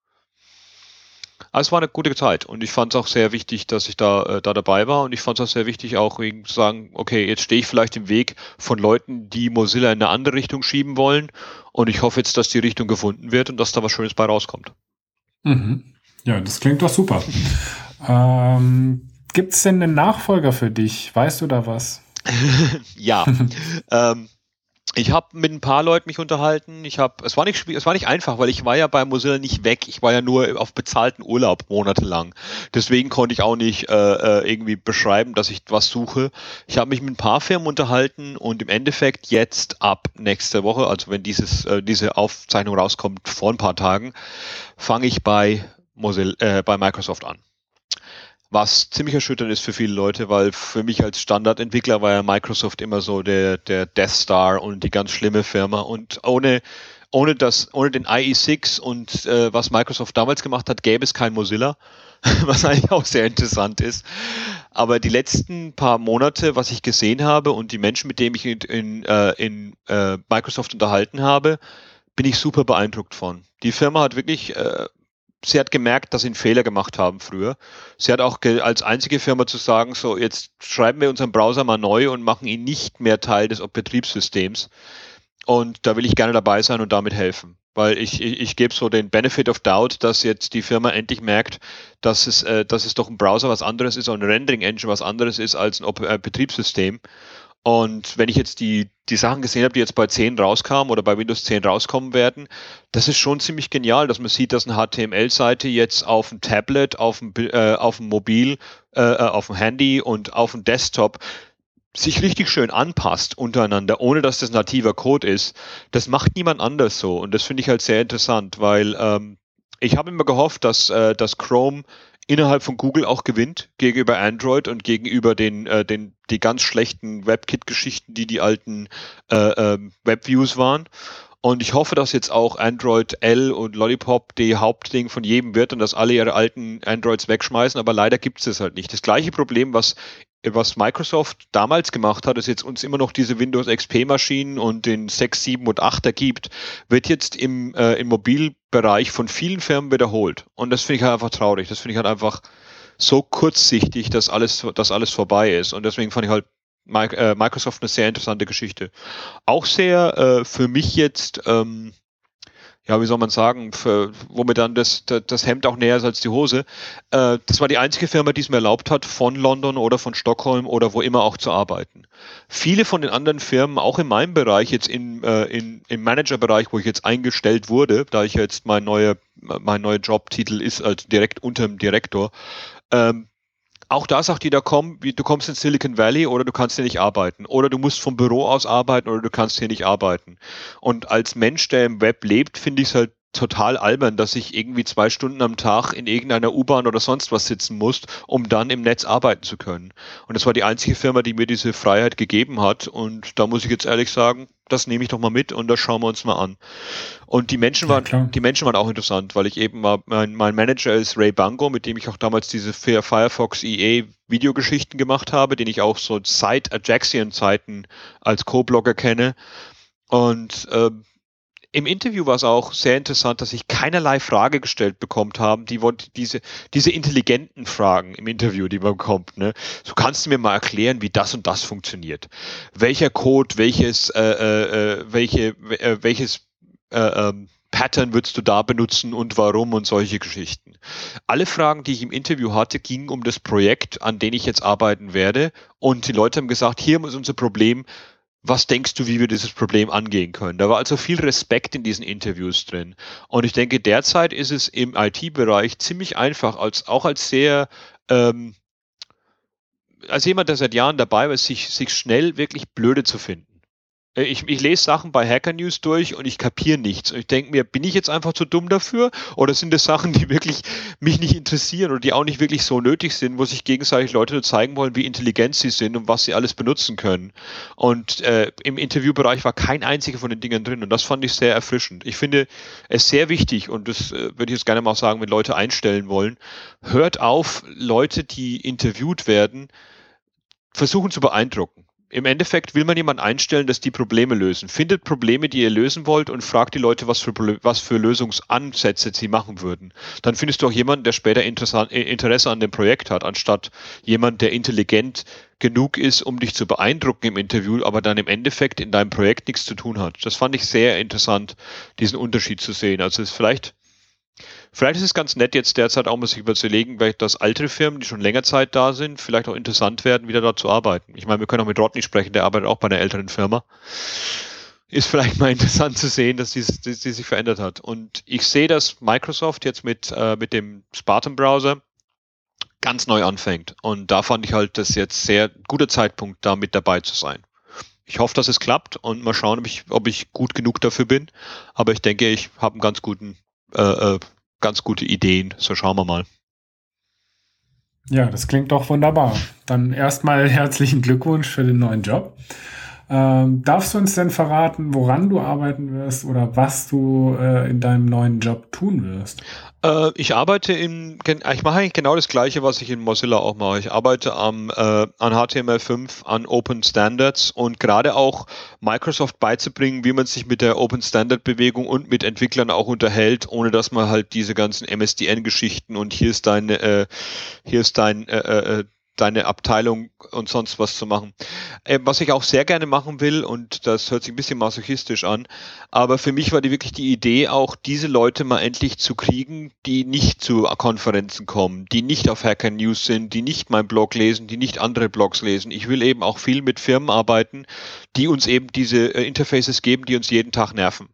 Aber es war eine gute Zeit und ich fand es auch sehr wichtig, dass ich da, äh, da dabei war und ich fand es auch sehr wichtig, auch zu sagen, okay, jetzt stehe ich vielleicht im Weg von Leuten, die Mozilla in eine andere Richtung schieben wollen und ich hoffe jetzt, dass die Richtung gefunden wird und dass da was Schönes bei rauskommt. Mhm. Ja, das klingt doch super. Ähm, Gibt es denn einen Nachfolger für dich? Weißt du da was? ja. ähm, ich habe mit ein paar Leuten mich unterhalten. Ich habe, es war nicht es war nicht einfach, weil ich war ja bei Mozilla nicht weg. Ich war ja nur auf bezahlten Urlaub monatelang. Deswegen konnte ich auch nicht äh, äh irgendwie beschreiben, dass ich was suche. Ich habe mich mit ein paar Firmen unterhalten und im Endeffekt jetzt ab nächste Woche, also wenn dieses äh, diese Aufzeichnung rauskommt vor ein paar Tagen, fange ich bei Mozilla, äh, bei Microsoft an. Was ziemlich erschütternd ist für viele Leute, weil für mich als Standardentwickler war ja Microsoft immer so der, der Death Star und die ganz schlimme Firma. Und ohne, ohne das, ohne den IE6 und äh, was Microsoft damals gemacht hat, gäbe es kein Mozilla, was eigentlich auch sehr interessant ist. Aber die letzten paar Monate, was ich gesehen habe und die Menschen, mit denen ich in, in, äh, in äh, Microsoft unterhalten habe, bin ich super beeindruckt von. Die Firma hat wirklich äh, sie hat gemerkt, dass sie einen Fehler gemacht haben früher. Sie hat auch als einzige Firma zu sagen, so jetzt schreiben wir unseren Browser mal neu und machen ihn nicht mehr Teil des Betriebssystems. Und da will ich gerne dabei sein und damit helfen. Weil ich, ich, ich gebe so den Benefit of Doubt, dass jetzt die Firma endlich merkt, dass es, äh, dass es doch ein Browser was anderes ist und ein Rendering Engine was anderes ist als ein äh, Betriebssystem. Und wenn ich jetzt die, die Sachen gesehen habe, die jetzt bei 10 rauskamen oder bei Windows 10 rauskommen werden, das ist schon ziemlich genial, dass man sieht, dass eine HTML-Seite jetzt auf dem Tablet, auf dem, äh, auf dem Mobil, äh, äh, auf dem Handy und auf dem Desktop sich richtig schön anpasst untereinander, ohne dass das nativer Code ist. Das macht niemand anders so. Und das finde ich halt sehr interessant, weil ähm, ich habe immer gehofft, dass, äh, dass Chrome innerhalb von Google auch gewinnt gegenüber Android und gegenüber den, äh, den die ganz schlechten WebKit-Geschichten, die die alten äh, äh, WebViews waren. Und ich hoffe, dass jetzt auch Android L und Lollipop die Hauptding von jedem wird und dass alle ihre alten Androids wegschmeißen, aber leider gibt es das halt nicht. Das gleiche Problem, was was Microsoft damals gemacht hat, es jetzt uns immer noch diese Windows XP-Maschinen und den 6, 7 und 8er gibt, wird jetzt im, äh, im Mobilbereich von vielen Firmen wiederholt. Und das finde ich halt einfach traurig. Das finde ich halt einfach so kurzsichtig, dass alles, dass alles vorbei ist. Und deswegen fand ich halt äh, Microsoft eine sehr interessante Geschichte. Auch sehr äh, für mich jetzt ähm, ja, wie soll man sagen, für, womit dann das, das Hemd auch näher ist als die Hose. Äh, das war die einzige Firma, die es mir erlaubt hat, von London oder von Stockholm oder wo immer auch zu arbeiten. Viele von den anderen Firmen, auch in meinem Bereich, jetzt in, äh, in, im Managerbereich, wo ich jetzt eingestellt wurde, da ich jetzt mein neuer, mein neuer Jobtitel ist als direkt unter dem Direktor, ähm, auch da sagt jeder, komm, du kommst in Silicon Valley oder du kannst hier nicht arbeiten. Oder du musst vom Büro aus arbeiten oder du kannst hier nicht arbeiten. Und als Mensch, der im Web lebt, finde ich es halt total albern, dass ich irgendwie zwei Stunden am Tag in irgendeiner U-Bahn oder sonst was sitzen muss, um dann im Netz arbeiten zu können. Und das war die einzige Firma, die mir diese Freiheit gegeben hat. Und da muss ich jetzt ehrlich sagen, das nehme ich doch mal mit und das schauen wir uns mal an. Und die Menschen waren, ja, die Menschen waren auch interessant, weil ich eben mal, mein, mein Manager ist Ray Bango, mit dem ich auch damals diese Firefox EA Videogeschichten gemacht habe, den ich auch so seit Ajaxian Zeiten als Co-Blogger kenne. Und äh, im Interview war es auch sehr interessant, dass ich keinerlei Frage gestellt bekommt haben, die diese, diese intelligenten Fragen im Interview, die man bekommt. Ne? So kannst du mir mal erklären, wie das und das funktioniert. Welcher Code, welches, äh, äh, äh welche, äh, welches äh, ähm, Pattern würdest du da benutzen und warum und solche Geschichten. Alle Fragen, die ich im Interview hatte, gingen um das Projekt, an dem ich jetzt arbeiten werde. Und die Leute haben gesagt, hier ist unser Problem, was denkst du, wie wir dieses Problem angehen können? Da war also viel Respekt in diesen Interviews drin. Und ich denke, derzeit ist es im IT-Bereich ziemlich einfach, als auch als sehr ähm, als jemand, der seit Jahren dabei war, sich, sich schnell wirklich blöde zu finden. Äh, ich, ich lese Sachen bei Hacker News durch und ich kapiere nichts. Und ich denke mir, bin ich jetzt einfach zu dumm dafür? Oder sind das Sachen, die wirklich mich nicht interessieren oder die auch nicht wirklich so nötig sind, wo sich gegenseitig Leute zeigen wollen, wie intelligent sie sind und was sie alles benutzen können? Und äh, im Interviewbereich war kein einziger von den Dingen drin und das fand ich sehr erfrischend. Ich finde es sehr wichtig und das äh, würde ich jetzt gerne mal sagen, wenn Leute einstellen wollen, hört auf, Leute, die interviewt werden, versuchen zu beeindrucken im Endeffekt will man jemanden einstellen, dass die Probleme lösen. Findet Probleme, die ihr lösen wollt und fragt die Leute, was für, was für Lösungsansätze sie machen würden. Dann findest du auch jemanden, der später äh, Interesse an dem Projekt hat, anstatt jemand, der intelligent genug ist, um dich zu beeindrucken im Interview, aber dann im Endeffekt in deinem Projekt nichts zu tun hat. Das fand ich sehr interessant, diesen Unterschied zu sehen. Also es ist vielleicht Vielleicht ist es ganz nett, jetzt derzeit auch mal sich überzulegen, dass alte Firmen, die schon länger Zeit da sind, vielleicht auch interessant werden, wieder da zu arbeiten. Ich meine, wir können auch mit Rodney sprechen, der arbeitet auch bei einer älteren Firma. Ist vielleicht mal interessant zu sehen, dass die, die, die sich verändert hat. Und ich sehe, dass Microsoft jetzt mit, äh, mit dem Spartan-Browser ganz neu anfängt. Und da fand ich halt das jetzt sehr guter Zeitpunkt, da mit dabei zu sein. Ich hoffe, dass es klappt und mal schauen, ob ich, ob ich gut genug dafür bin. Aber ich denke, ich habe einen ganz guten äh, äh ganz gute Ideen. So schauen wir mal. Ja, das klingt doch wunderbar. Dann erstmal herzlichen Glückwunsch für den neuen Job. Ähm, darfst du uns denn verraten, woran du arbeiten wirst oder was du äh, in deinem neuen Job tun wirst? Äh, ich arbeite in, ich mache eigentlich genau das Gleiche, was ich in Mozilla auch mache. Ich arbeite am, äh, an HTML5, an Open Standards und gerade auch Microsoft beizubringen, wie man sich mit der Open Standard Bewegung und mit Entwicklern auch unterhält, ohne dass man halt diese ganzen MSDN-Geschichten und hier ist dein, äh, hier ist dein äh, äh, deine Abteilung und sonst was zu machen. Äh, was ich auch sehr gerne machen will, und das hört sich ein bisschen masochistisch an, aber für mich war die wirklich die Idee, auch diese Leute mal endlich zu kriegen, die nicht zu Konferenzen kommen, die nicht auf Hacker News sind, die nicht mein Blog lesen, die nicht andere Blogs lesen. Ich will eben auch viel mit Firmen arbeiten, die uns eben diese äh, Interfaces geben, die uns jeden Tag nerven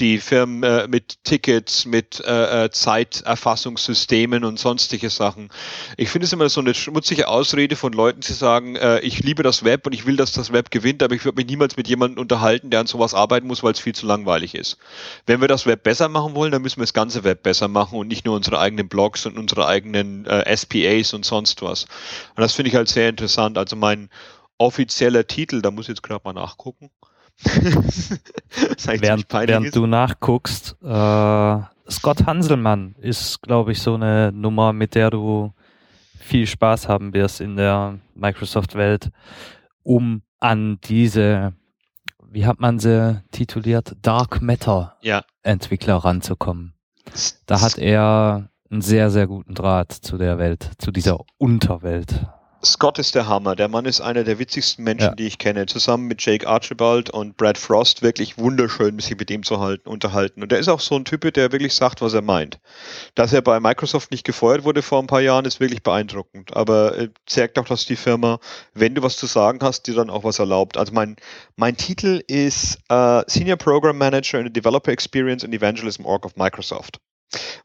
die Firmen äh, mit Tickets, mit äh, äh, Zeiterfassungssystemen und sonstige Sachen. Ich finde es immer so eine schmutzige Ausrede von Leuten, die sagen, äh, ich liebe das Web und ich will, dass das Web gewinnt, aber ich würde mich niemals mit jemandem unterhalten, der an sowas arbeiten muss, weil es viel zu langweilig ist. Wenn wir das Web besser machen wollen, dann müssen wir das ganze Web besser machen und nicht nur unsere eigenen Blogs und unsere eigenen äh, SPAs und sonst was. Und das finde ich halt sehr interessant. Also mein offizieller Titel, da muss ich jetzt gerade mal nachgucken. während, während du nachguckst, äh, Scott Hanselmann ist, glaube ich, so eine Nummer, mit der du viel Spaß haben wirst in der Microsoft-Welt, um an diese, wie hat man sie tituliert, Dark Matter ja. Entwickler ranzukommen. Da hat er einen sehr, sehr guten Draht zu der Welt, zu dieser Unterwelt. Scott ist der Hammer. Der Mann ist einer der witzigsten Menschen, Ja. die ich kenne. Zusammen mit Jake Archibald und Brad Frost wirklich wunderschön, sich mit ihm zu halten, unterhalten. Und der ist auch so ein Typ, der wirklich sagt, was er meint. Dass er bei Microsoft nicht gefeuert wurde vor ein paar Jahren, ist wirklich beeindruckend. Aber äh, zeigt auch, dass die Firma, wenn du was zu sagen hast, dir dann auch was erlaubt. Also mein, mein Titel ist äh, Senior Program Manager in the Developer Experience and Evangelism Org of Microsoft.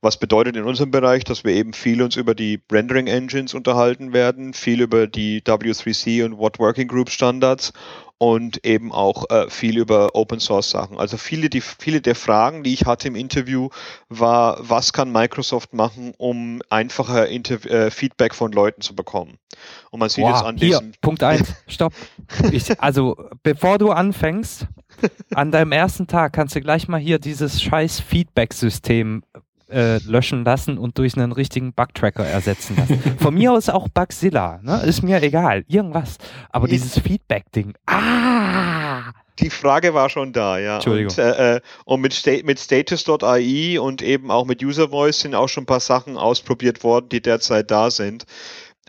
Was bedeutet in unserem Bereich, dass wir eben viel uns über die Rendering Engines unterhalten werden, viel über die W3C und What Working Group Standards und eben auch äh, viel über Open Source Sachen. Also viele, die, viele der Fragen, die ich hatte im Interview, war, was kann Microsoft machen, um einfacher Inter äh, Feedback von Leuten zu bekommen. Und man sieht Wow, jetzt an hier, diesem, Punkt eins. Stopp. Ich, also, bevor du anfängst, an deinem ersten Tag kannst du gleich mal hier dieses scheiß Feedback-System äh, löschen lassen und durch einen richtigen Bug-Tracker ersetzen lassen. Von mir aus auch Bugzilla, ne? Ist mir egal. Irgendwas. Aber Ich- dieses Feedback-Ding. Ah! Die Frage war schon da, ja. Entschuldigung. Und, äh, äh, und mit, Sta mit Status.ai und eben auch mit User Voice sind auch schon ein paar Sachen ausprobiert worden, die derzeit da sind.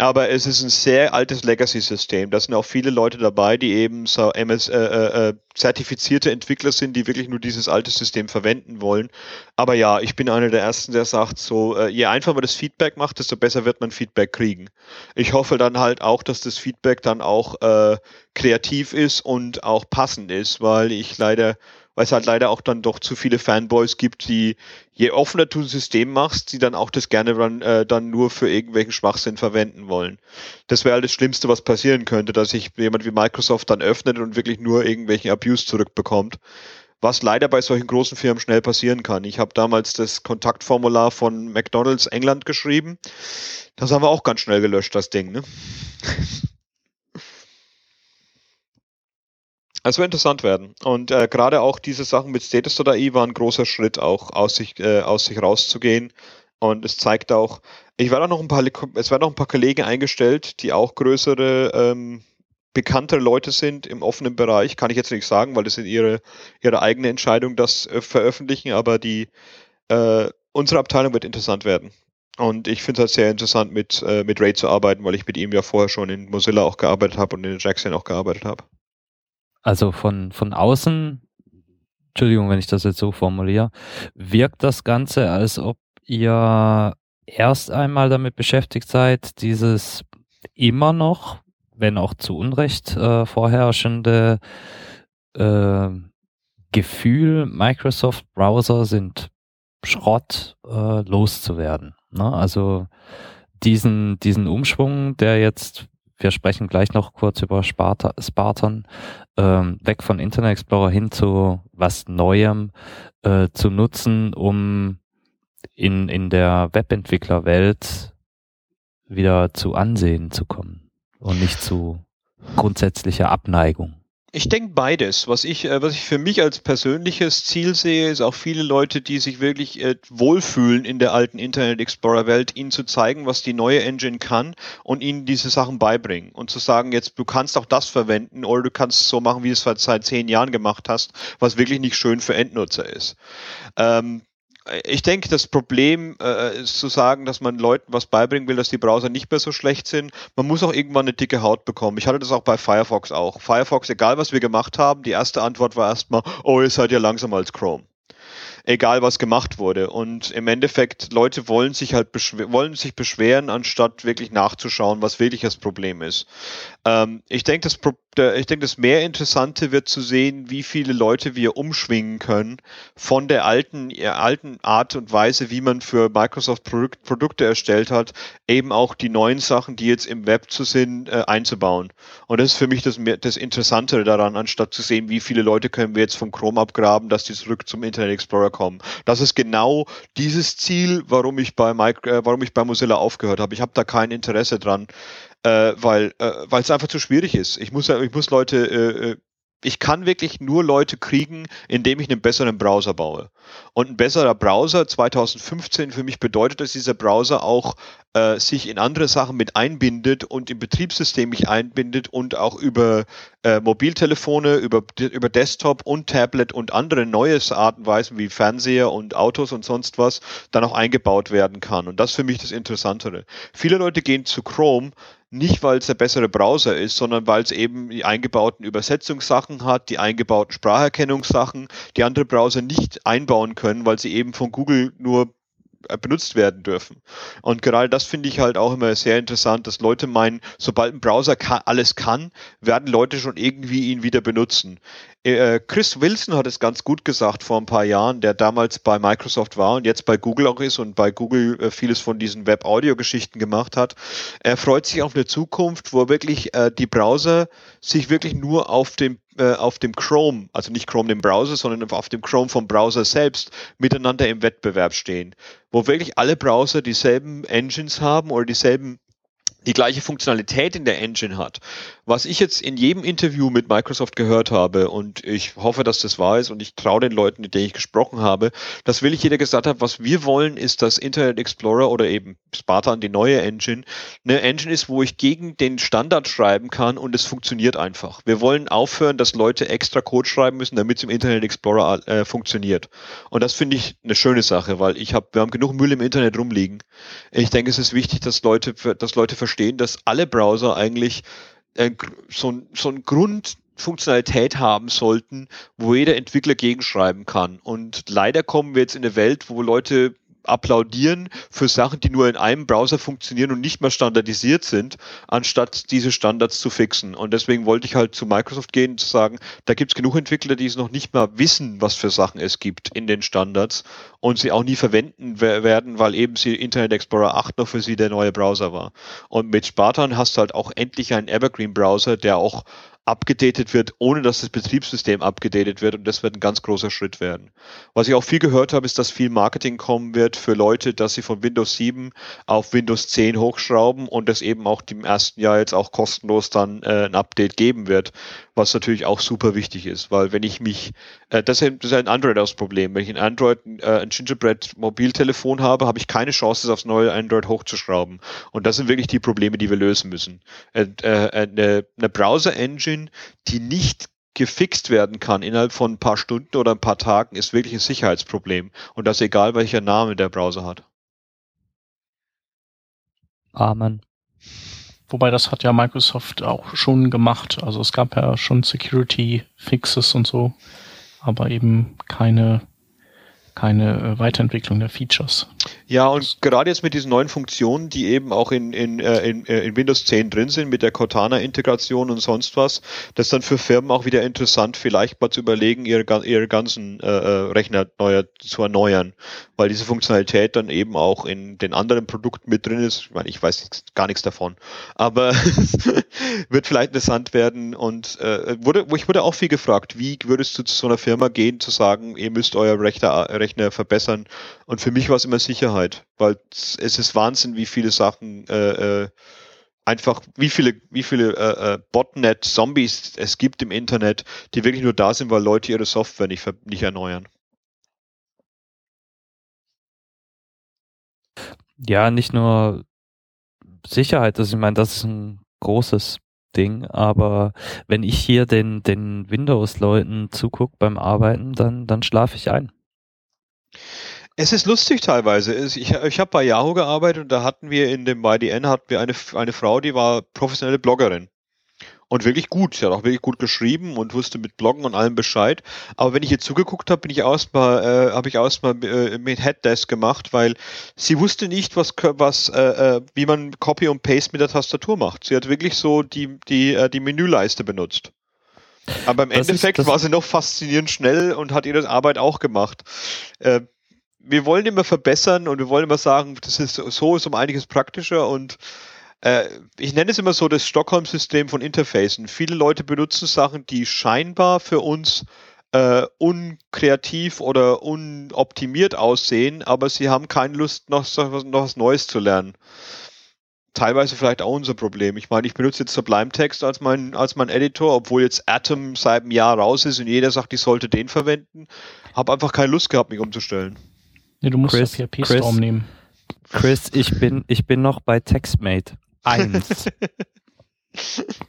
Aber es ist ein sehr altes Legacy-System. Da sind auch viele Leute dabei, die eben so MS, äh, äh, äh, zertifizierte Entwickler sind, die wirklich nur dieses alte System verwenden wollen. Aber ja, ich bin einer der Ersten, der sagt, so äh, je einfacher man das Feedback macht, desto besser wird man Feedback kriegen. Ich hoffe dann halt auch, dass das Feedback dann auch äh, kreativ ist und auch passend ist, weil ich leider, weil es halt leider auch dann doch zu viele Fanboys gibt, die je offener du ein System machst, die dann auch das gerne dann, äh, dann nur für irgendwelchen Schwachsinn verwenden wollen. Das wäre halt das Schlimmste, was passieren könnte, dass sich jemand wie Microsoft dann öffnet und wirklich nur irgendwelchen Abuse zurückbekommt. Was leider bei solchen großen Firmen schnell passieren kann. Ich habe damals das Kontaktformular von McDonalds England geschrieben. Das haben wir auch ganz schnell gelöscht, das Ding, ne? Es wird interessant werden. Und äh, gerade auch diese Sachen mit Status.ai war ein großer Schritt, auch aus sich, äh, aus sich rauszugehen. Und es zeigt auch, ich werde auch noch ein paar, es werden noch ein paar Kollegen eingestellt, die auch größere, ähm, bekanntere Leute sind im offenen Bereich. Kann ich jetzt nicht sagen, weil das sind ihre, ihre eigene Entscheidung, das äh, veröffentlichen. Aber die, äh, unsere Abteilung wird interessant werden. Und ich finde es halt sehr interessant, mit, äh, mit Ray zu arbeiten, weil ich mit ihm ja vorher schon in Mozilla auch gearbeitet habe und in Jackson auch gearbeitet habe. Also von, von außen, Entschuldigung, wenn ich das jetzt so formuliere, wirkt das Ganze, als ob ihr erst einmal damit beschäftigt seid, dieses immer noch, wenn auch zu Unrecht äh, vorherrschende äh, Gefühl, Microsoft Browser sind Schrott äh, loszuwerden. Ne? Also diesen, diesen Umschwung, der jetzt, wir sprechen gleich noch kurz über Sparta, Spartan, ähm, weg von Internet Explorer hin zu was Neuem äh, zu nutzen, um in, in der Webentwicklerwelt wieder zu Ansehen zu kommen und nicht zu grundsätzlicher Abneigung. Ich denke beides. Was ich, äh, was ich für mich als persönliches Ziel sehe, ist auch viele Leute, die sich wirklich äh, wohlfühlen in der alten Internet Explorer Welt, ihnen zu zeigen, was die neue Engine kann und ihnen diese Sachen beibringen und zu sagen, jetzt du kannst auch das verwenden oder du kannst es so machen, wie du es seit zehn Jahren gemacht hast, was wirklich nicht schön für Endnutzer ist. Ähm, ich denke, das Problem äh, ist zu sagen, dass man Leuten was beibringen will, dass die Browser nicht mehr so schlecht sind. Man muss auch irgendwann eine dicke Haut bekommen. Ich hatte das auch bei Firefox auch. Firefox, egal was wir gemacht haben, die erste Antwort war erstmal, oh, ihr seid ja langsamer als Chrome. Egal was gemacht wurde. Und im Endeffekt, Leute wollen sich halt wollen sich beschweren, anstatt wirklich nachzuschauen, was wirklich das Problem ist. Ähm, ich denke, das, Pro ich denke, das mehr Interessante wird zu sehen, wie viele Leute wir umschwingen können von der alten, alten Art und Weise, wie man für Microsoft Produk Produkte erstellt hat, eben auch die neuen Sachen, die jetzt im Web zu sind, äh, einzubauen. Und das ist für mich das, das Interessantere daran, anstatt zu sehen, wie viele Leute können wir jetzt vom Chrome abgraben, dass die zurück zum Internet Explorer kommen. Das ist genau dieses Ziel, warum ich bei, Mike, äh, warum ich bei Mozilla aufgehört habe. Ich habe da kein Interesse dran, äh, weil äh, es einfach zu schwierig ist. Ich muss ich muss Leute äh, ich kann wirklich nur Leute kriegen, indem ich einen besseren Browser baue. Und ein besserer Browser 2015 für mich bedeutet, dass dieser Browser auch äh, sich in andere Sachen mit einbindet und im Betriebssystem mich einbindet und auch über äh, Mobiltelefone, über, über Desktop und Tablet und andere neue Arten wie Fernseher und Autos und sonst was dann auch eingebaut werden kann. Und das ist für mich das Interessantere. Viele Leute gehen zu Chrome, nicht weil es der bessere Browser ist, sondern weil es eben die eingebauten Übersetzungssachen hat, die eingebauten Spracherkennungssachen, die andere Browser nicht einbauen können, weil sie eben von Google nur benutzt werden dürfen. Und gerade das finde ich halt auch immer sehr interessant, dass Leute meinen, sobald ein Browser kann, alles kann, werden Leute schon irgendwie ihn wieder benutzen. Äh, Chris Wilson hat es ganz gut gesagt vor ein paar Jahren, der damals bei Microsoft war und jetzt bei Google auch ist und bei Google äh, vieles von diesen Web-Audio-Geschichten gemacht hat. Er freut sich auf eine Zukunft, wo wirklich äh, die Browser sich wirklich nur auf dem äh, auf dem Chrome, also nicht Chrome dem Browser, sondern auf dem Chrome vom Browser selbst miteinander im Wettbewerb stehen, wo wirklich alle Browser dieselben Engines haben oder dieselben die gleiche Funktionalität in der Engine hat. Was ich jetzt in jedem Interview mit Microsoft gehört habe, und ich hoffe, dass das wahr ist, und ich traue den Leuten, mit denen ich gesprochen habe, dass wirklich jeder gesagt hat, was wir wollen, ist, dass Internet Explorer oder eben Spartan, die neue Engine, eine Engine ist, wo ich gegen den Standard schreiben kann und es funktioniert einfach. Wir wollen aufhören, dass Leute extra Code schreiben müssen, damit es im Internet Explorer äh, funktioniert. Und das finde ich eine schöne Sache, weil ich habe, wir haben genug Müll im Internet rumliegen. Ich denke, es ist wichtig, dass Leute, dass Leute verstehen, dass alle Browser eigentlich äh, so, so ein Grundfunktionalität haben sollten, wo jeder Entwickler gegenschreiben kann. Und leider kommen wir jetzt in eine Welt, wo Leute applaudieren für Sachen, die nur in einem Browser funktionieren und nicht mehr standardisiert sind, anstatt diese Standards zu fixen. Und deswegen wollte ich halt zu Microsoft gehen und sagen, da gibt es genug Entwickler, die es noch nicht mal wissen, was für Sachen es gibt in den Standards und sie auch nie verwenden werden, weil eben sie Internet Explorer 8 noch für sie der neue Browser war. Und mit Spartan hast du halt auch endlich einen Evergreen Browser, der auch abgedatet wird, ohne dass das Betriebssystem abgedatet wird und das wird ein ganz großer Schritt werden. Was ich auch viel gehört habe, ist, dass viel Marketing kommen wird für Leute, dass sie von Windows 7 auf Windows 10 hochschrauben und es eben auch im ersten Jahr jetzt auch kostenlos dann äh, ein Update geben wird, was natürlich auch super wichtig ist, weil wenn ich mich, äh, das, ist, das ist ein Android-Problem, wenn ich ein Android, äh, ein Gingerbread Mobiltelefon habe, habe ich keine Chance, es aufs neue Android hochzuschrauben. Und das sind wirklich die Probleme, die wir lösen müssen. Äh, äh, eine, eine Browser-Engine, die nicht gefixt werden kann innerhalb von ein paar Stunden oder ein paar Tagen, ist wirklich ein Sicherheitsproblem. Und das egal, welcher Name der Browser hat. Amen. Wobei das hat ja Microsoft auch schon gemacht. Also es gab ja schon Security Fixes und so, aber eben keine keine äh, Weiterentwicklung der Features. Ja, und gerade jetzt mit diesen neuen Funktionen, die eben auch in, in, äh, in, äh, in Windows 10 drin sind, mit der Cortana-Integration und sonst was, das ist dann für Firmen auch wieder interessant, vielleicht mal zu überlegen, ihre, ihre ganzen äh, Rechner neu zu erneuern, weil diese Funktionalität dann eben auch in den anderen Produkten mit drin ist. Ich meine, ich weiß gar nichts davon, aber wird vielleicht interessant werden und äh, wurde, ich wurde auch viel gefragt, wie würdest du zu so einer Firma gehen, zu sagen, ihr müsst euer Rechner, Rechner verbessern und für mich war es immer Sicherheit, weil es ist Wahnsinn, wie viele Sachen äh, äh, einfach, wie viele, wie viele äh, äh, Botnet-Zombies es gibt im Internet, die wirklich nur da sind, weil Leute ihre Software nicht, nicht erneuern. Ja, nicht nur Sicherheit, also ich meine, das ist ein großes Ding, aber wenn ich hier den, den Windows-Leuten zugucke beim Arbeiten, dann, dann schlafe ich ein. Es ist lustig teilweise. Ich, ich habe bei Yahoo gearbeitet und da hatten wir in dem YDN hatten wir eine, eine Frau, die war professionelle Bloggerin. Und wirklich gut. Sie hat auch wirklich gut geschrieben und wusste mit Bloggen und allem Bescheid. Aber wenn ich ihr zugeguckt habe, bin ich erstmal, äh, habe ich erstmal äh, mit Headdesk gemacht, weil sie wusste nicht, was, was, äh, äh, wie man Copy und Paste mit der Tastatur macht. Sie hat wirklich so die, die, äh, die Menüleiste benutzt. Aber im das Endeffekt ist, war sie noch faszinierend schnell und hat ihre Arbeit auch gemacht. Äh, wir wollen immer verbessern und wir wollen immer sagen, das ist so ist um einiges praktischer und äh, ich nenne es immer so das Stockholm-System von Interfacen. Viele Leute benutzen Sachen, die scheinbar für uns äh, unkreativ oder unoptimiert aussehen, aber sie haben keine Lust, noch, noch was Neues zu lernen. Teilweise vielleicht auch unser Problem. Ich meine, ich benutze jetzt Sublime Text als mein, als mein Editor, obwohl jetzt Atom seit einem Jahr raus ist und jeder sagt, ich sollte den verwenden. Habe einfach keine Lust gehabt, mich umzustellen. Nee, du musst Chris, ja PHP-Storm nehmen. Chris, ich bin, ich bin noch bei TextMate 1.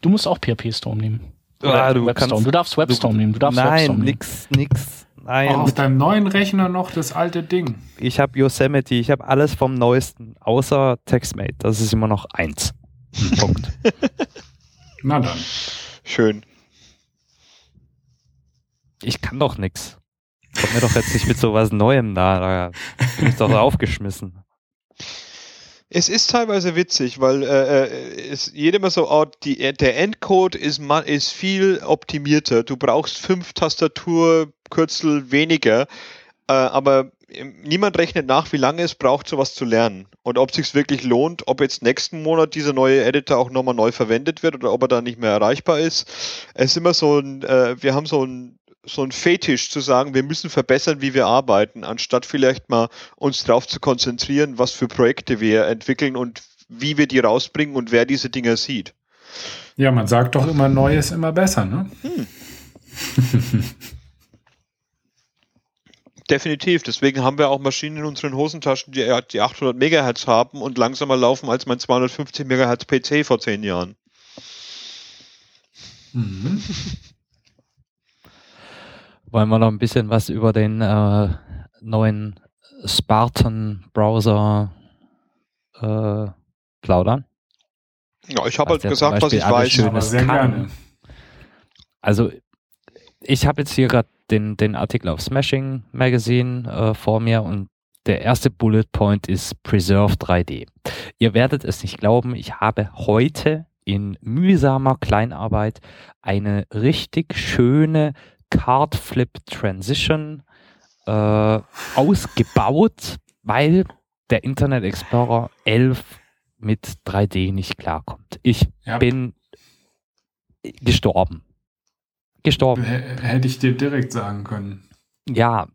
du musst auch PHP-Storm nehmen. Ah, du, Webstorm. du darfst Webstorm du, nehmen. Du darfst nein, Webstorm nehmen. nix, nix. Nein. Auch auf deinem neuen Rechner noch das alte Ding. Ich habe Yosemite, ich habe alles vom Neuesten, außer TextMate. Das ist immer noch eins. Punkt. Na dann. Schön. Ich kann doch nix. Kommt mir doch jetzt nicht mit sowas Neuem da. Da bin ich doch aufgeschmissen. Es ist teilweise witzig, weil äh, äh, es jedem so, oh, die, der Endcode ist, ma- ist viel optimierter. Du brauchst fünf Tastaturkürzel weniger, äh, aber niemand rechnet nach, wie lange es braucht, sowas zu lernen. Und ob es sich wirklich lohnt, ob jetzt nächsten Monat dieser neue Editor auch nochmal neu verwendet wird oder ob er dann nicht mehr erreichbar ist. Es ist immer so ein, äh, wir haben so ein so ein Fetisch zu sagen, wir müssen verbessern, wie wir arbeiten, anstatt vielleicht mal uns darauf zu konzentrieren, was für Projekte wir entwickeln und wie wir die rausbringen und wer diese Dinger sieht. Ja, man sagt doch immer, neu ist immer besser, ne? Definitiv. Deswegen haben wir auch Maschinen in unseren Hosentaschen, die, die 800 Megahertz haben und langsamer laufen als mein 250 Megahertz PC vor zehn Jahren. Mhm. Wollen wir noch ein bisschen was über den äh, neuen Spartan-Browser äh, plaudern? Ja, ich habe halt gesagt, was ich weiß. Schönes sehr kann. gerne. Also, ich habe jetzt hier gerade den, den Artikel auf Smashing Magazine äh, vor mir und der erste Bullet Point ist Preserve 3D. Ihr werdet es nicht glauben, ich habe heute in mühsamer Kleinarbeit eine richtig schöne Card Flip Transition äh, ausgebaut, weil der Internet Explorer 11 mit 3D nicht klarkommt. Ich Ja. bin gestorben. Gestorben. H hätte ich dir direkt sagen können. Ja,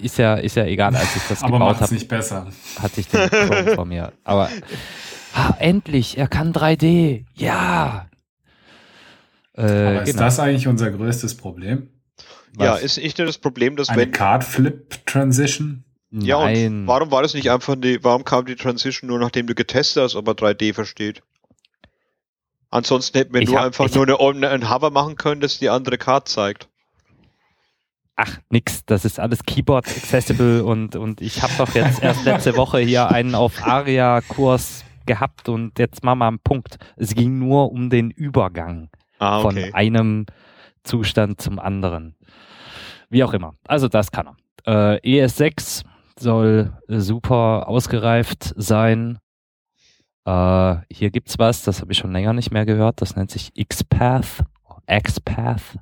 ist ja, ist ja egal, als ich das Aber gebaut habe, nicht besser. hatte ich den vor mir. Aber ah, endlich, er kann 3D. Ja. Äh, Aber ist genau. das eigentlich unser größtes Problem? Ja, Was? ist nicht nur das Problem, dass Eine wenn. Card Flip Transition? Ja, Nein. und warum war das nicht einfach die, warum kam die Transition nur nachdem du getestet hast, ob er 3D versteht? Ansonsten hätten wir Ich nur hab- einfach nur eine, ein Hover machen können, das die andere Card zeigt. Ach, nix, das ist alles Keyboard accessible und, und ich habe doch jetzt erst letzte Woche hier einen auf ARIA-Kurs gehabt und jetzt machen wir einen Punkt. Es ging nur um den Übergang. Ah, von okay. einem Zustand zum anderen. Wie auch immer. Also das kann er. Äh, ES6 soll super ausgereift sein. Äh, hier gibt's was, das habe ich schon länger nicht mehr gehört. Das nennt sich XPath. XPath.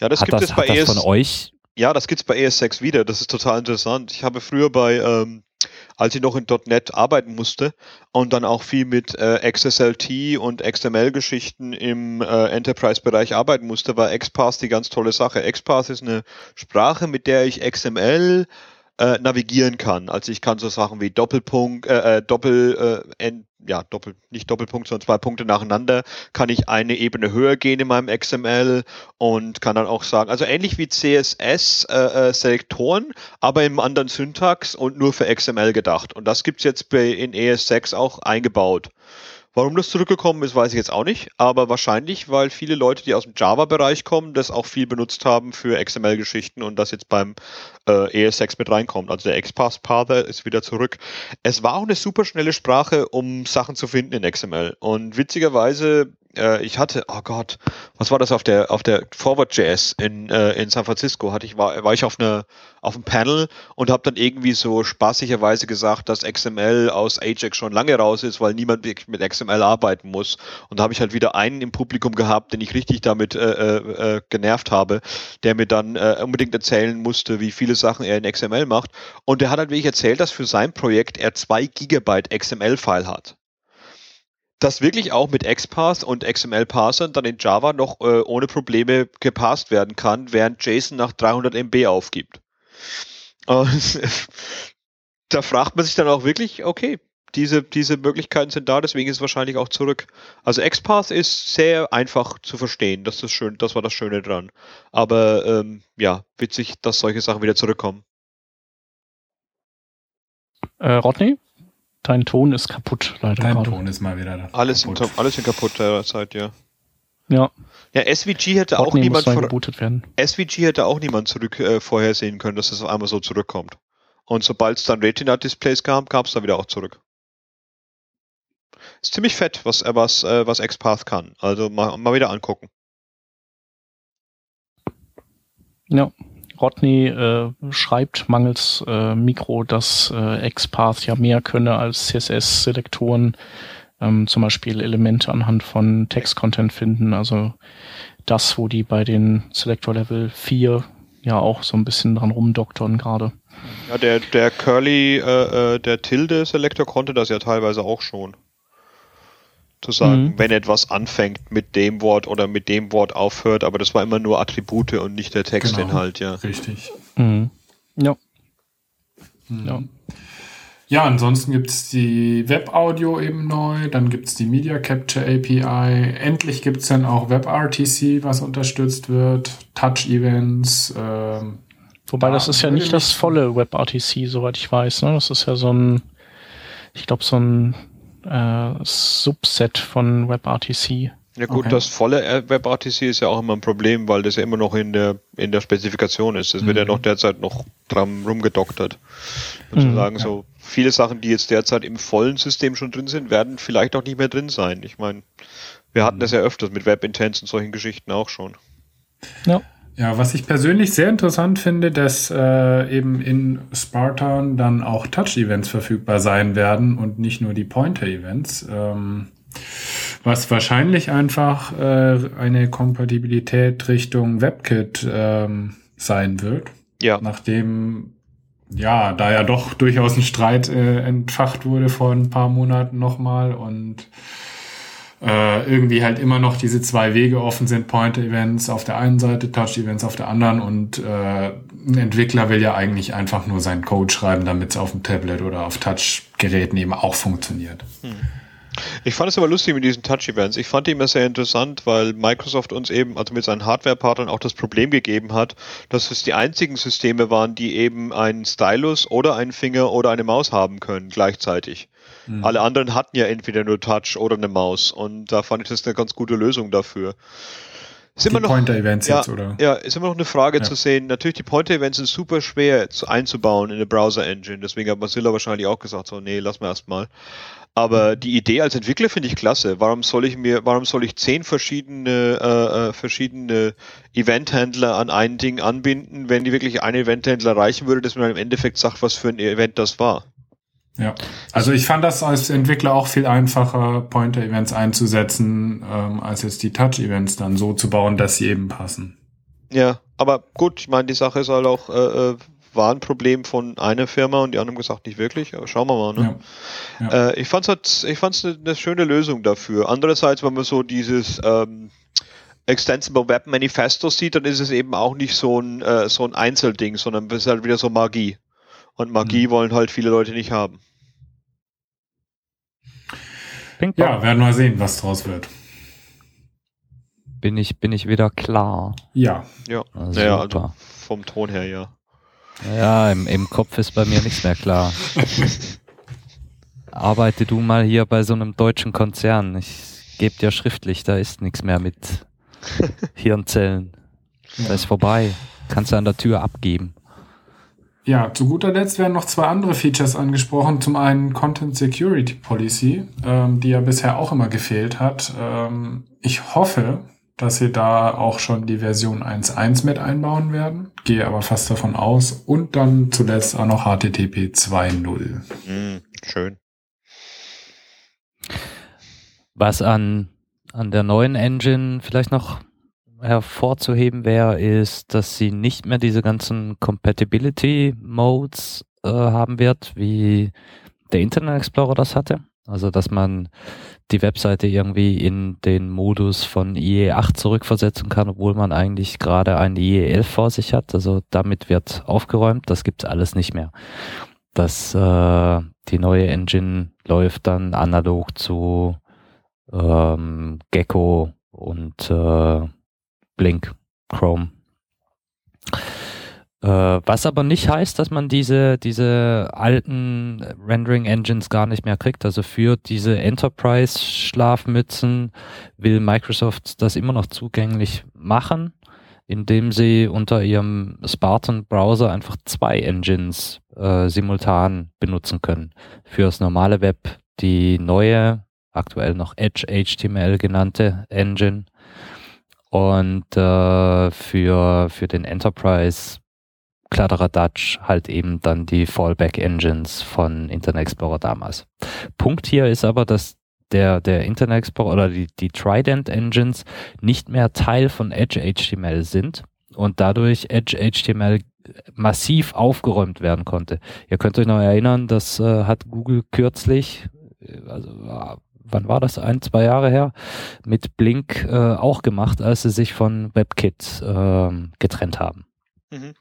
Ja, das hat gibt das, es bei hat das ES, von euch? ja, das gibt's bei ES6 wieder. Das ist total interessant. Ich habe früher bei, ähm, als ich noch in .NET arbeiten musste und dann auch viel mit äh, XSLT und XML-Geschichten im äh, Enterprise-Bereich arbeiten musste, war XPath die ganz tolle Sache. XPath ist eine Sprache, mit der ich XML äh, navigieren kann. Also ich kann so Sachen wie Doppelpunkt, äh, äh, Doppel, äh, en, ja, Doppel, nicht Doppelpunkt, sondern zwei Punkte nacheinander, kann ich eine Ebene höher gehen in meinem XML und kann dann auch sagen, also ähnlich wie CSS-Selektoren, aber im anderen Syntax und nur für XML gedacht. Und das gibt's jetzt bei, in ES6 auch eingebaut. Warum das zurückgekommen ist, weiß ich jetzt auch nicht, aber wahrscheinlich, weil viele Leute, die aus dem Java-Bereich kommen, das auch viel benutzt haben für XML-Geschichten und das jetzt beim äh, ES6 mit reinkommt. Also der XPath-Pather ist wieder zurück. Es war auch eine super schnelle Sprache, um Sachen zu finden in XML. Und witzigerweise, äh, ich hatte, oh Gott, was war das auf der auf der Forward.js in, äh, in San Francisco? Hatte ich war, war ich auf einer auf einem Panel und habe dann irgendwie so spaßigerweise gesagt, dass XML aus Ajax schon lange raus ist, weil niemand mit XML arbeiten muss. Und da habe ich halt wieder einen im Publikum gehabt, den ich richtig damit äh, äh, äh, genervt habe, der mir dann äh, unbedingt erzählen musste, wie viele Sachen er in XML macht. Und der hat halt wirklich erzählt, dass für sein Projekt er zwei Gigabyte XML-File hat das wirklich auch mit XPath und XML-Parsern dann in Java noch äh, ohne Probleme gepasst werden kann, während JSON nach 300 MB aufgibt. Da fragt man sich dann auch wirklich, okay, diese, diese Möglichkeiten sind da, deswegen ist es wahrscheinlich auch zurück. Also XPath ist sehr einfach zu verstehen, das ist schön, das war das Schöne dran. Aber ähm, ja, witzig, dass solche Sachen wieder zurückkommen. Äh, Rodney, dein Ton ist kaputt, leider Dein gerade. Ton ist mal wieder da. Alles, in, kaputt. alles in kaputt derzeit, ja. Ja, Ja, SVG hätte auch niemand vor, werden. SVG hätte auch niemand zurück äh, vorhersehen können, dass es auf einmal so zurückkommt. Und sobald es dann Retina-Displays gab, kam es dann wieder auch zurück. Ist ziemlich fett, was, äh, was, äh, was XPath kann. Also mal, mal wieder angucken. Ja. Rodney äh, schreibt mangels äh, Mikro, dass äh, XPath ja mehr könne als CSS-Selektoren, ähm, zum Beispiel Elemente anhand von Text-Content finden. Also das, wo die bei den Selector Level 4 ja auch so ein bisschen dran rumdoktern gerade. Ja, der, der Curly, äh, äh, der Tilde-Selektor konnte das ja teilweise auch schon. Zu sagen, mhm. wenn etwas anfängt mit dem Wort oder mit dem Wort aufhört, aber das war immer nur Attribute und nicht der Textinhalt, genau, ja. Richtig. Mhm. Ja. Mhm. Ja. Ja, ansonsten gibt's die Web-Audio eben neu, dann gibt's die Media Capture API, endlich gibt's dann auch WebRTC, was unterstützt wird, Touch-Events. Ähm, Wobei das ist ja nicht das volle WebRTC, soweit ich weiß. Ne? Das ist ja so ein, ich glaube, so ein äh, Subset von WebRTC. Ja gut, okay. das volle WebRTC ist ja auch immer ein Problem, weil das ja immer noch in der in der Spezifikation ist. Das mhm. wird ja mhm. noch derzeit noch dran rumgedoktert. Sozusagen mhm, ja. so viele Sachen, die jetzt derzeit im vollen System schon drin sind, werden vielleicht auch nicht mehr drin sein. Ich meine, wir hatten mhm. das ja öfters mit WebIntents und solchen Geschichten auch schon. Ja. Ja, was ich persönlich sehr interessant finde, dass äh, eben in Spartan dann auch Touch-Events verfügbar sein werden und nicht nur die Pointer-Events. Ähm, was wahrscheinlich einfach äh, eine Kompatibilität Richtung WebKit ähm, sein wird. Ja. Nachdem ja, da ja doch durchaus ein Streit äh, entfacht wurde vor ein paar Monaten nochmal und äh, irgendwie halt immer noch diese zwei Wege offen sind, Pointer-Events auf der einen Seite, Touch-Events auf der anderen und äh, ein Entwickler will ja eigentlich einfach nur seinen Code schreiben, damit es auf dem Tablet oder auf Touch-Geräten eben auch funktioniert. Hm. Ich fand es aber lustig mit diesen Touch-Events. Ich fand die immer sehr interessant, weil Microsoft uns eben, also mit seinen Hardware-Partnern auch das Problem gegeben hat, dass es die einzigen Systeme waren, die eben einen Stylus oder einen Finger oder eine Maus haben können gleichzeitig. Mhm. Alle anderen hatten ja entweder nur Touch oder eine Maus und da fand ich das eine ganz gute Lösung dafür. Ist die Pointer-Events ja, jetzt, oder? Ja, ist immer noch eine Frage ja. zu sehen. Natürlich, die Pointer-Events sind super schwer zu, einzubauen in eine Browser-Engine. Deswegen hat Mozilla wahrscheinlich auch gesagt, so, nee, lass mal erstmal. Aber die Idee als Entwickler finde ich klasse. Warum soll ich mir, warum soll ich zehn verschiedene, äh, äh, verschiedene Event-Händler an ein Ding anbinden, wenn die wirklich ein Event-Händler reichen würde, dass man im Endeffekt sagt, was für ein Event das war? Ja, also ich fand das als Entwickler auch viel einfacher, Pointer-Events einzusetzen, ähm, als jetzt die Touch-Events dann so zu bauen, dass sie eben passen. Ja, aber gut, ich meine, die Sache ist halt auch, äh, äh war ein Problem von einer Firma und die anderen gesagt nicht wirklich, aber schauen wir mal. Ne? Ja. Ja. Äh, ich fand es halt, ich fand's eine, eine schöne Lösung dafür. Andererseits, wenn man so dieses ähm, Extensible Web Manifesto sieht, dann ist es eben auch nicht so ein, äh, so ein Einzelding, sondern es ist halt wieder so Magie. Und Magie mhm. wollen halt viele Leute nicht haben. Ja, werden wir sehen, was draus wird. Bin ich, bin ich wieder klar. Ja. Ja, ja also vom Ton her, ja. Ja, im, im Kopf ist bei mir nichts mehr klar. Arbeite du mal hier bei so einem deutschen Konzern. Ich gebe dir schriftlich, da ist nichts mehr mit Hirnzellen. Da ist vorbei. Kannst du an der Tür abgeben. Ja, zu guter Letzt werden noch zwei andere Features angesprochen. Zum einen Content Security Policy, ähm, die ja bisher auch immer gefehlt hat. Ähm, ich hoffe, dass sie da auch schon die Version 1.1 mit einbauen werden. Gehe aber fast davon aus. Und dann zuletzt auch noch HTTP 2.0. Mm, schön. Was an, an der neuen Engine vielleicht noch hervorzuheben wäre, ist, dass sie nicht mehr diese ganzen Compatibility Modes äh, haben wird, wie der Internet Explorer das hatte. Also, dass man die Webseite irgendwie in den Modus von IE8 zurückversetzen kann, obwohl man eigentlich gerade ein IE11 vor sich hat. Also damit wird aufgeräumt. Das gibt es alles nicht mehr. Das, äh, die neue Engine läuft dann analog zu ähm, Gecko und äh, Blink Chrome. Äh, was aber nicht heißt, dass man diese, diese alten Rendering Engines gar nicht mehr kriegt. Also für diese Enterprise Schlafmützen will Microsoft das immer noch zugänglich machen, indem sie unter ihrem Spartan Browser einfach zwei Engines äh, simultan benutzen können. Fürs normale Web die neue aktuell noch Edge HTML genannte Engine. Und äh, für, für den Enterprise Kladderadatsch halt eben dann die Fallback Engines von Internet Explorer damals. Punkt hier ist aber, dass der, der Internet Explorer oder die, die Trident Engines nicht mehr Teil von Edge HTML sind und dadurch Edge HTML massiv aufgeräumt werden konnte. Ihr könnt euch noch erinnern, das äh, hat Google kürzlich, äh, also wann war das, ein, zwei Jahre her, mit Blink äh, auch gemacht, als sie sich von WebKit äh, getrennt haben. Mhm.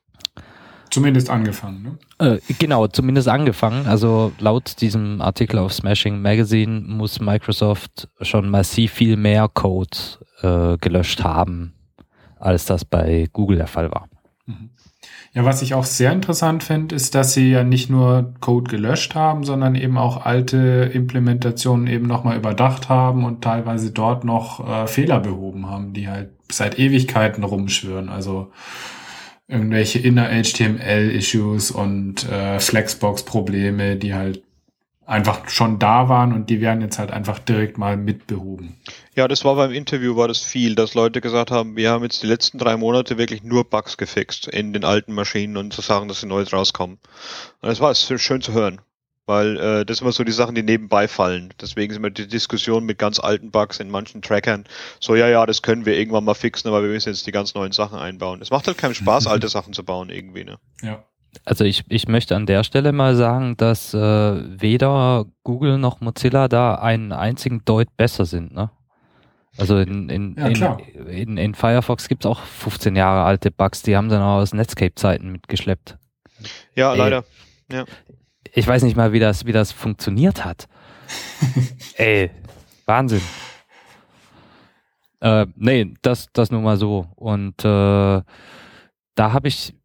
Zumindest angefangen, ne? Äh, genau, zumindest angefangen. Also laut diesem Artikel auf Smashing Magazine muss Microsoft schon massiv viel mehr Code äh, gelöscht haben, als das bei Google der Fall war. Mhm. Ja, was ich auch sehr interessant finde, ist, dass sie ja nicht nur Code gelöscht haben, sondern eben auch alte Implementationen eben nochmal überdacht haben und teilweise dort noch äh, Fehler behoben haben, die halt seit Ewigkeiten rumschwören. Also irgendwelche Inner-HTML-Issues und äh, Flexbox-Probleme, die halt einfach schon da waren und die werden jetzt halt einfach direkt mal mitbehoben. Ja, das war beim Interview war das viel, dass Leute gesagt haben, wir haben jetzt die letzten drei Monate wirklich nur Bugs gefixt in den alten Maschinen und zu sagen, dass sie neu rauskommen. Und das war schön zu hören weil äh, das sind immer so die Sachen, die nebenbei fallen. Deswegen sind wir die Diskussion mit ganz alten Bugs in manchen Trackern so, ja, ja, das können wir irgendwann mal fixen, aber wir müssen jetzt die ganz neuen Sachen einbauen. Es macht halt keinen Spaß, alte Sachen zu bauen irgendwie, ne? Ja. Also ich, ich möchte an der Stelle mal sagen, dass äh, weder Google noch Mozilla da einen einzigen Deut besser sind, ne? Also in, in, ja, in, in, in, Firefox gibt es auch 15 Jahre alte Bugs, die haben sie noch aus Netscape-Zeiten mitgeschleppt. Ja, Ey, leider. Ja ich weiß nicht mal, wie das, wie das funktioniert hat. Ey, Wahnsinn. Äh, nee, das, das nur mal so. Und äh, da habe ich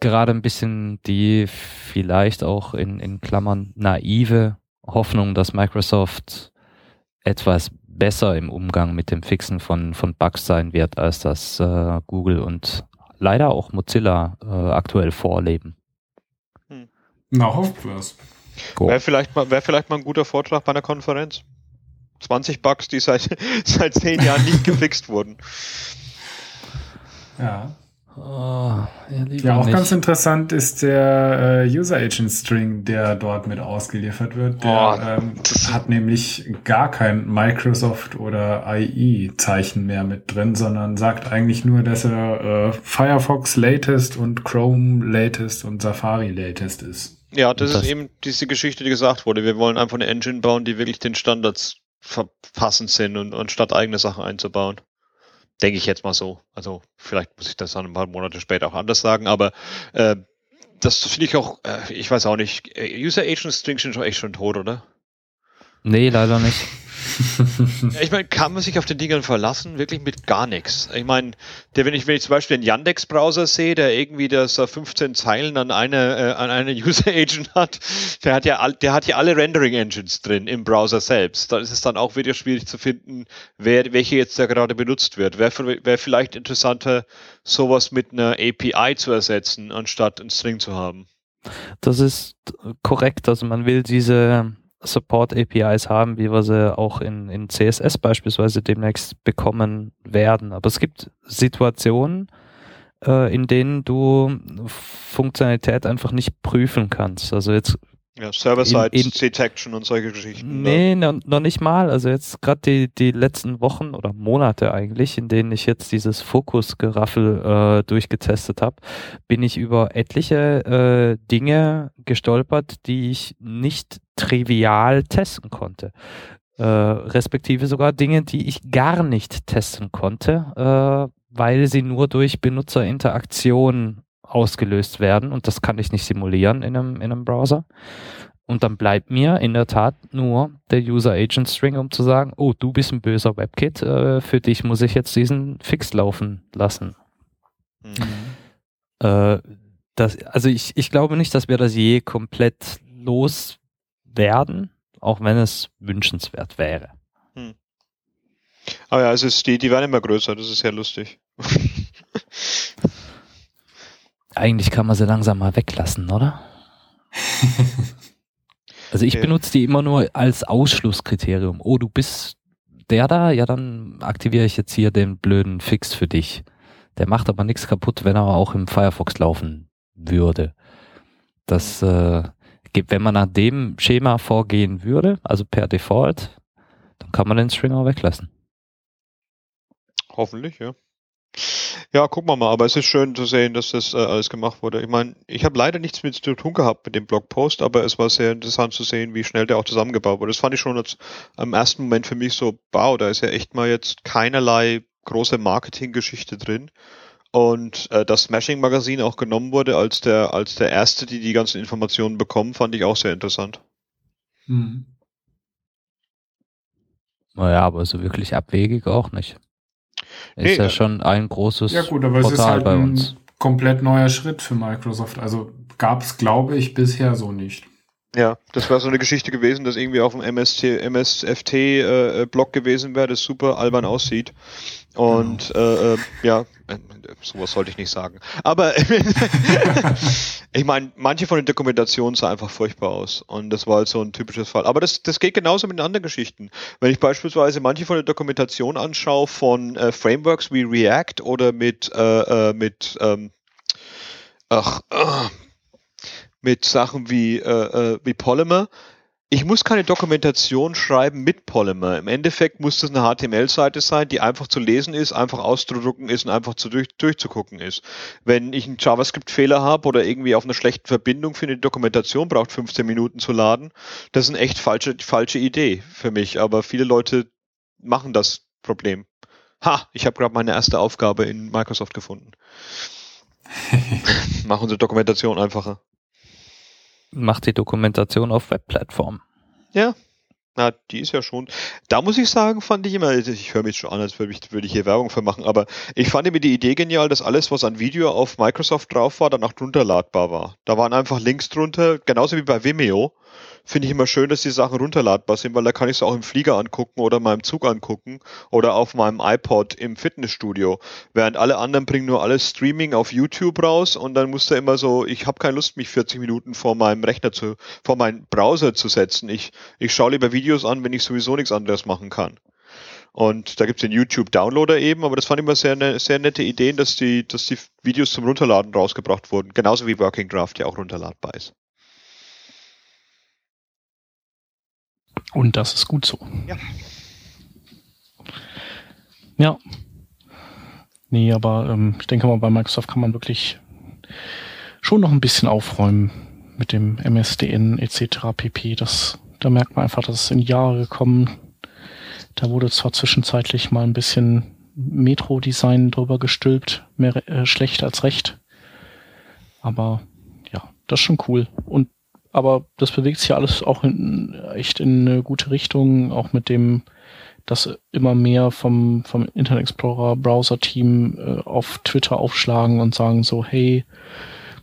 gerade ein bisschen die vielleicht auch in, in Klammern naive Hoffnung, dass Microsoft etwas besser im Umgang mit dem Fixen von, von Bugs sein wird, als das äh, Google und leider auch Mozilla äh, aktuell vorleben. Na, hofft was. Wäre vielleicht, mal, wär vielleicht mal ein guter Vortrag bei einer Konferenz. 20 Bugs, die seit, seit 10 Jahren nicht gefixt wurden. Ja. Oh, ja, auch nicht. ganz interessant ist der äh, User Agent String, der dort mit ausgeliefert wird. Der oh, ähm, hat nämlich gar kein Microsoft oder IE Zeichen mehr mit drin, sondern sagt eigentlich nur, dass er äh, Firefox Latest und Chrome Latest und Safari Latest ist. Ja, das, das, ist eben diese Geschichte, die gesagt wurde. Wir wollen einfach eine Engine bauen, die wirklich den Standards verpassend sind und, und statt eigene Sachen einzubauen. Denke ich jetzt mal so. Also vielleicht muss ich das dann ein paar Monate später auch anders sagen, aber äh, das finde ich auch, äh, ich weiß auch nicht, äh, User Agent Strings sind schon echt schon tot, oder? Nee, leider nicht. Ich meine, kann man sich auf den Dingern verlassen? Wirklich mit gar nichts. Ich meine, wenn ich, wenn ich zum Beispiel einen Yandex-Browser sehe, der irgendwie das 15 Zeilen an eine, äh, an eine User Agent hat, der hat ja, der hat ja alle Rendering Engines drin im Browser selbst. Da ist es dann auch wieder schwierig zu finden, wer, welche jetzt da gerade benutzt wird. Wäre wär vielleicht interessanter, sowas mit einer API zu ersetzen, anstatt einen String zu haben. Das ist korrekt. Also man will diese Support-APIs haben, wie wir sie auch in, in CSS beispielsweise demnächst bekommen werden. Aber es gibt Situationen, äh, in denen du Funktionalität einfach nicht prüfen kannst. Also jetzt ja, Server-Side-Detection und solche Geschichten. Nee, noch, noch nicht mal. Also jetzt gerade die, die letzten Wochen oder Monate eigentlich, in denen ich jetzt dieses Fokus-Geraffel äh, durchgetestet habe, bin ich über etliche äh, Dinge gestolpert, die ich nicht trivial testen konnte. Äh, respektive sogar Dinge, die ich gar nicht testen konnte, äh, weil sie nur durch Benutzerinteraktion ausgelöst werden und das kann ich nicht simulieren in einem, in einem Browser. Und dann bleibt mir in der Tat nur der User Agent String, um zu sagen, oh, du bist ein böser WebKit, äh, für dich muss ich jetzt diesen Fix laufen lassen. Mhm. Äh, das, also ich, ich glaube nicht, dass wir das je komplett loswerden, auch wenn es wünschenswert wäre. Hm. Aber ja, es ist, die, die werden immer größer, das ist sehr lustig. Eigentlich kann man sie langsam mal weglassen, oder? Also ich benutze die immer nur als Ausschlusskriterium. Oh, du bist der da, ja dann aktiviere ich jetzt hier den blöden Fix für dich. Der macht aber nichts kaputt, wenn er auch im Firefox laufen würde. Das, äh, gibt- wenn man nach dem Schema vorgehen würde, also per Default, dann kann man den String auch weglassen. Hoffentlich, ja. Ja, gucken wir mal, aber es ist schön zu sehen, dass das äh, alles gemacht wurde. Ich meine, ich habe leider nichts mit zu tun gehabt mit dem Blogpost, aber es war sehr interessant zu sehen, wie schnell der auch zusammengebaut wurde. Das fand ich schon als, am ersten Moment für mich so, wow, da ist ja echt mal jetzt keinerlei große Marketinggeschichte drin. Und äh, das Smashing Magazin auch genommen wurde als der als der erste, die die ganzen Informationen bekommen, fand ich auch sehr interessant. Hm. Naja, aber so wirklich abwegig auch nicht. Ist Nee, ja äh, schon ein großes Ja gut, aber es ist Portal halt bei ein uns. komplett neuer Schritt für Microsoft. Also gab es, glaube ich, bisher so nicht. Ja, das wäre so eine Geschichte gewesen, dass irgendwie auf dem MST, MSFT-Blog äh, Blog gewesen wäre, das super albern aussieht. Und äh, äh, ja, äh, sowas sollte ich nicht sagen. Aber ich meine, manche von den Dokumentationen sah einfach furchtbar aus. Und das war halt so ein typisches Fall. Aber das, das geht genauso mit den anderen Geschichten. Wenn ich beispielsweise manche von der Dokumentation anschaue von äh, Frameworks wie React oder mit, äh, äh, mit ähm, ach, äh, mit Sachen wie, äh, äh, wie Polymer. Ich muss keine Dokumentation schreiben mit Polymer. Im Endeffekt muss das eine HTML-Seite sein, die einfach zu lesen ist, einfach auszudrucken ist und einfach zu durch, durchzugucken ist. Wenn ich einen JavaScript-Fehler habe oder irgendwie auf einer schlechten Verbindung finde, die Dokumentation braucht 15 Minuten zu laden, das ist eine echt falsche, falsche Idee für mich. Aber viele Leute machen das Problem. Ha, ich habe gerade meine erste Aufgabe in Microsoft gefunden. Mach unsere Dokumentation einfacher. Macht die Dokumentation auf Webplattformen. Ja. Na, die ist ja schon. Da muss ich sagen, fand ich immer, ich höre mich schon an, als würde ich, würde ich hier Werbung für machen, aber ich fand immer die Idee genial, dass alles, was an Video auf Microsoft drauf war, dann auch runterladbar war. Da waren einfach Links drunter, genauso wie bei Vimeo. Finde ich immer schön, dass die Sachen runterladbar sind, weil da kann ich es auch im Flieger angucken oder in meinem Zug angucken oder auf meinem iPod im Fitnessstudio. Während alle anderen bringen nur alles Streaming auf YouTube raus und dann muss da immer so, ich habe keine Lust, mich 40 Minuten vor meinem Rechner zu, vor meinen Browser zu setzen. Ich, ich schaue lieber Videos an, wenn ich sowieso nichts anderes machen kann. Und da gibt's den YouTube-Downloader eben, aber das fand ich immer sehr, ne, sehr nette Ideen, dass die, dass die Videos zum Runterladen rausgebracht wurden. Genauso wie Working Draft ja auch runterladbar ist. Und das ist gut so. Ja. Ja. Nee, aber ähm, ich denke mal, bei Microsoft kann man wirklich schon noch ein bisschen aufräumen mit dem MSDN etc. pp. Das, da merkt man einfach, dass es in Jahre gekommen. Da wurde zwar zwischenzeitlich mal ein bisschen Metro-Design drüber gestülpt, mehr äh, schlecht als recht. Aber ja, das ist schon cool. Und aber das bewegt sich ja alles auch in, echt in eine gute Richtung, auch mit dem, dass immer mehr vom, vom Internet Explorer Browser Team äh, auf Twitter aufschlagen und sagen so, hey,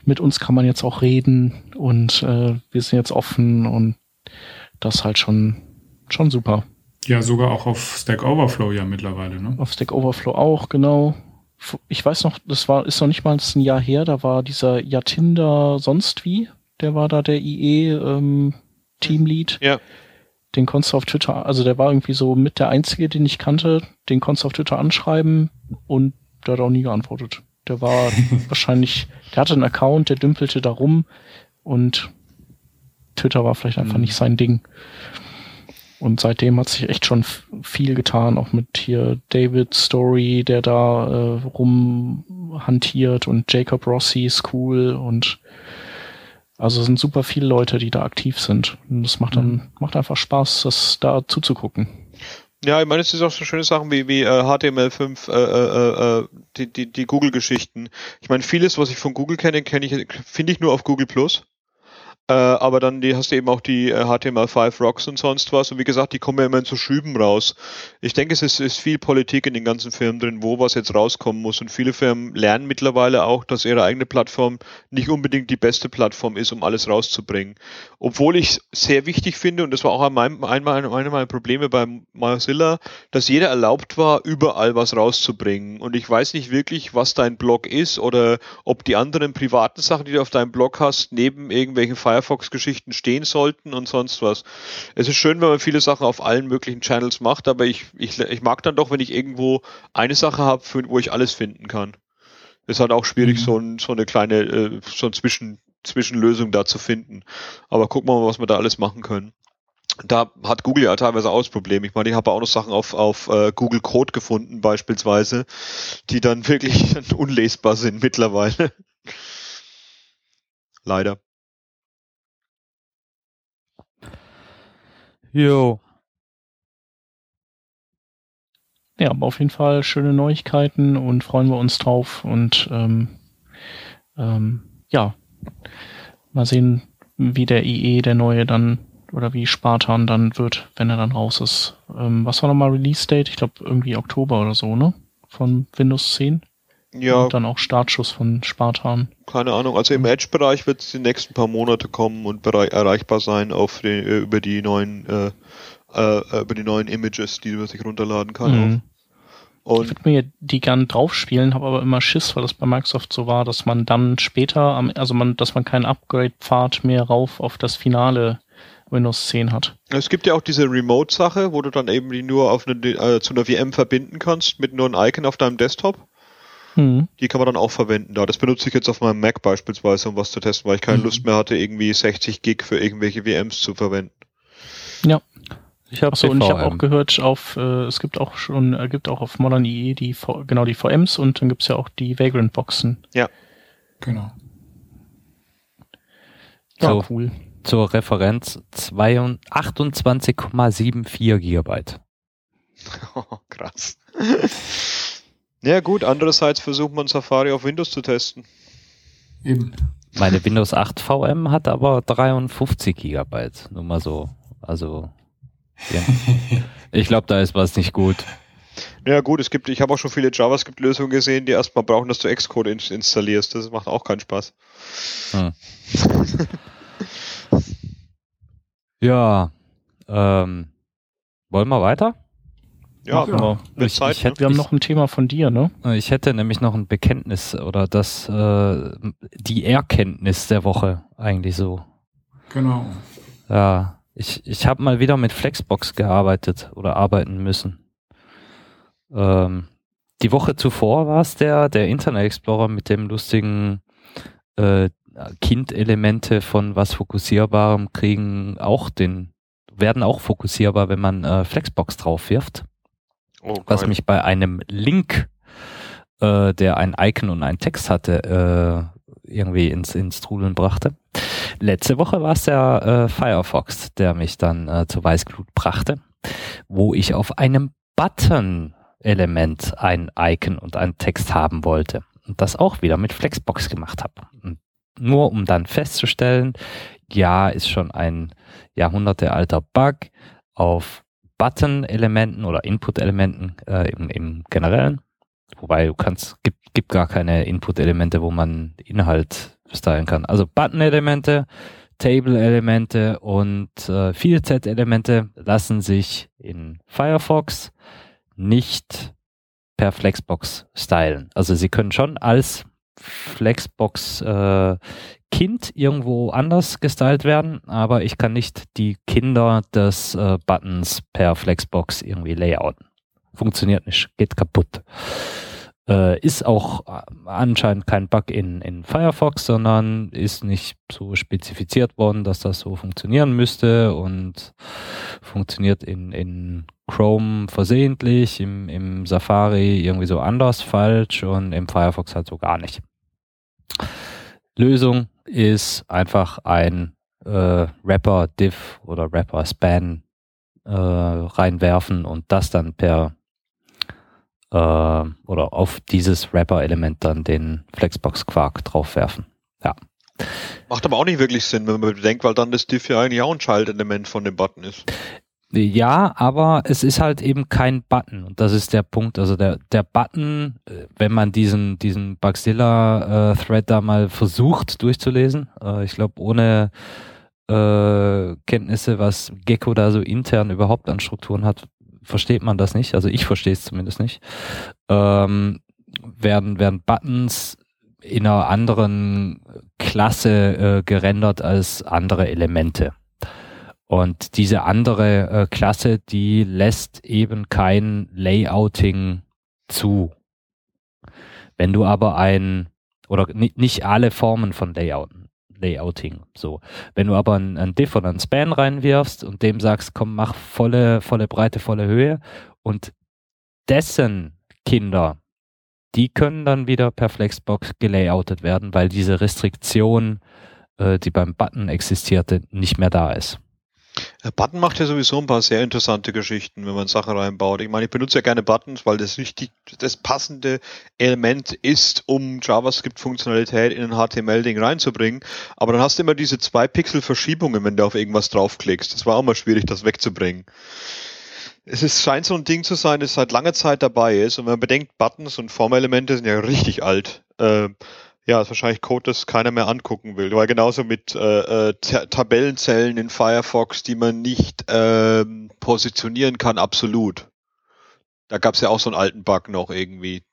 mit uns kann man jetzt auch reden und äh, wir sind jetzt offen und das halt schon, schon super. Ja, sogar auch auf Stack Overflow ja mittlerweile, ne? Auf Stack Overflow auch, genau. Ich weiß noch, das war, ist noch nicht mal ein Jahr her, da war dieser Yatinder sonst wie, der war da der IE ähm, Teamlead. Ja. Den konntest du auf Twitter, also der war irgendwie so mit der einzige, den ich kannte, den konntest du auf Twitter anschreiben und der hat auch nie geantwortet. Der war wahrscheinlich, der hatte einen Account, der dümpelte da rum und Twitter war vielleicht einfach Mhm. nicht sein Ding. Und seitdem hat sich echt schon viel getan, auch mit hier David Story, der da äh, rumhantiert und Jacob Rossi ist cool und also es sind super viele Leute, die da aktiv sind. Und das macht dann, macht einfach Spaß, das da zuzugucken. Ja, ich meine, es ist auch so schöne Sachen wie, wie äh, HTML5, äh, äh, äh, die, die, die Google-Geschichten. Ich meine, vieles, was ich von Google kenne, kenne ich, finde ich nur auf Google Plus. Äh, aber dann die, hast du eben auch die äh, HTML5 Rocks und sonst was. Und wie gesagt, die kommen ja immer in so Schüben raus. Ich denke, es ist, ist viel Politik in den ganzen Firmen drin, wo was jetzt rauskommen muss. Und viele Firmen lernen mittlerweile auch, dass ihre eigene Plattform nicht unbedingt die beste Plattform ist, um alles rauszubringen. Obwohl ich sehr wichtig finde, und das war auch einmal eine meiner Probleme beim Mozilla, dass jeder erlaubt war, überall was rauszubringen. Und ich weiß nicht wirklich, was dein Blog ist oder ob die anderen privaten Sachen, die du auf deinem Blog hast, neben irgendwelchen Firefox-Geschichten stehen sollten und sonst was. Es ist schön, wenn man viele Sachen auf allen möglichen Channels macht, aber ich, ich, ich mag dann doch, wenn ich irgendwo eine Sache habe, wo ich alles finden kann. ist halt auch schwierig, mhm. so, ein, so eine kleine, äh, so ein Zwischen, Zwischenlösung da zu finden. Aber gucken wir mal, was wir da alles machen können da hat Google ja teilweise auch das Problem. Ich meine, ich habe auch noch Sachen auf, auf uh, Google Code gefunden, beispielsweise, die dann wirklich unlesbar sind mittlerweile. Leider. Jo. Ja, aber auf jeden Fall schöne Neuigkeiten und freuen wir uns drauf. Und ähm, ähm, ja, mal sehen, wie der IE, der neue, dann oder wie Spartan dann wird, wenn er dann raus ist. Ähm, was war nochmal Release Date? Ich glaube irgendwie Oktober oder so, ne? Von Windows 10. Ja. Und dann auch Startschuss von Spartan. Keine Ahnung. Also im Edge-Bereich wird es die nächsten paar Monate kommen und erreichbar sein auf den, äh, über die neuen äh, äh, über die neuen Images, die man sich runterladen kann. Mhm. Und ich würde mir die gern draufspielen, habe aber immer Schiss, weil das bei Microsoft so war, dass man dann später, also man, dass man keinen Upgrade-Pfad mehr rauf auf das finale Windows 10 hat. Es gibt ja auch diese Remote-Sache, wo du dann eben die nur auf eine, äh, zu einer VM verbinden kannst mit nur einem Icon auf deinem Desktop. Mhm. Die kann man dann auch verwenden da. Das benutze ich jetzt auf meinem Mac beispielsweise, um was zu testen, weil ich keine mhm. Lust mehr hatte, irgendwie 60 Gig für irgendwelche VMs zu verwenden. Ja. Ich habe so und ich habe auch gehört, auf äh, es gibt auch schon, äh, gibt auch auf Modern IE die genau die VMs und dann gibt es ja auch die Vagrant Boxen. Ja. Genau. Ja, so. cool zur Referenz 28,74 Gigabyte. Oh, krass. Ja gut, andererseits versucht man Safari auf Windows zu testen. Eben. Meine Windows 8 VM hat aber 53 Gigabyte. Nur mal so. Also, ja. ich glaube, da ist was nicht gut. Ja gut, es gibt, ich habe auch schon viele JavaScript-Lösungen gesehen, die erstmal brauchen, dass du Xcode installierst. Das macht auch keinen Spaß. Hm. Ja, ähm, wollen wir weiter? Ja, genau. Ich, Zeit, ich hätte, ne? wir haben noch ein Thema von dir, ne? Ich hätte nämlich noch ein Bekenntnis oder das äh, die Erkenntnis der Woche eigentlich so. Genau. Ja, ich, ich habe mal wieder mit Flexbox gearbeitet oder arbeiten müssen. Ähm, die Woche zuvor war es der, der Internet Explorer mit dem lustigen äh, Kindelemente von was Fokussierbarem kriegen auch den, werden auch fokussierbar, wenn man äh, Flexbox drauf wirft. Oh, was mich bei einem Link, äh, der ein Icon und ein Text hatte, äh, irgendwie ins, ins Trudeln brachte. Letzte Woche war es der äh, Firefox, der mich dann äh, zur Weißglut brachte, wo ich auf einem Button-Element ein Icon und ein Text haben wollte und das auch wieder mit Flexbox gemacht habe. Und nur um dann festzustellen, ja, ist schon ein jahrhundertealter Bug auf Button-Elementen oder Input-Elementen äh, im, im Generellen. Wobei du kannst, gibt, gibt gar keine Input-Elemente, wo man Inhalt stylen kann. Also Button-Elemente, Table-Elemente und äh, Field-Set-Elemente lassen sich in Firefox nicht per Flexbox stylen. Also sie können schon als Flexbox äh, Kind irgendwo anders gestylt werden, aber ich kann nicht die Kinder des äh, Buttons per Flexbox irgendwie layouten. Funktioniert nicht, geht kaputt. Äh, ist auch äh, anscheinend kein Bug in, in Firefox, sondern ist nicht so spezifiziert worden, dass das so funktionieren müsste und funktioniert in, in Chrome versehentlich, im, im Safari irgendwie so anders falsch und im Firefox halt so gar nicht. Lösung ist einfach ein äh, Wrapper-Div oder Wrapper-Span äh, reinwerfen und das dann per äh, oder auf dieses Wrapper-Element dann den Flexbox-Quark draufwerfen. Ja. Macht aber auch nicht wirklich Sinn, wenn man bedenkt, weil dann das Div ja eigentlich auch ein Schaltelement von dem Button ist. Ja, aber es ist halt eben kein Button und das ist der Punkt. Also der, der Button, äh, wenn man diesen, diesen Bugzilla-Thread äh, da mal versucht durchzulesen, äh, ich glaube ohne äh, Kenntnisse, was Gecko da so intern überhaupt an Strukturen hat, versteht man das nicht. Also ich verstehe es zumindest nicht. Ähm, werden, werden Buttons in einer anderen Klasse äh, gerendert als andere Elemente. Und diese andere äh, Klasse, die lässt eben kein Layouting zu. Wenn du aber ein, oder nicht alle Formen von Layouten, Layouting, so. Wenn du aber ein, ein Diff oder ein Span reinwirfst und dem sagst, komm, mach volle, volle Breite, volle Höhe und dessen Kinder, die können dann wieder per Flexbox gelayoutet werden, weil diese Restriktion, äh, die beim Button existierte, nicht mehr da ist. Button macht ja sowieso ein paar sehr interessante Geschichten, wenn man Sachen reinbaut. Ich meine, ich benutze ja gerne Buttons, weil das richtig das passende Element ist, um JavaScript-Funktionalität in ein HTML-Ding reinzubringen. Aber dann hast du immer diese zwei Pixel Verschiebungen, wenn du auf irgendwas draufklickst. Das war auch mal schwierig, das wegzubringen. Es ist, scheint so ein Ding zu sein, das seit langer Zeit dabei ist. Und wenn man bedenkt, Buttons und Formelemente sind ja richtig alt. Äh, ja, ist wahrscheinlich Code, das keiner mehr angucken will. Weil genauso mit äh, äh, Tabellenzellen in Firefox, die man nicht äh, positionieren kann, absolut. Da gab es ja auch so einen alten Bug noch irgendwie.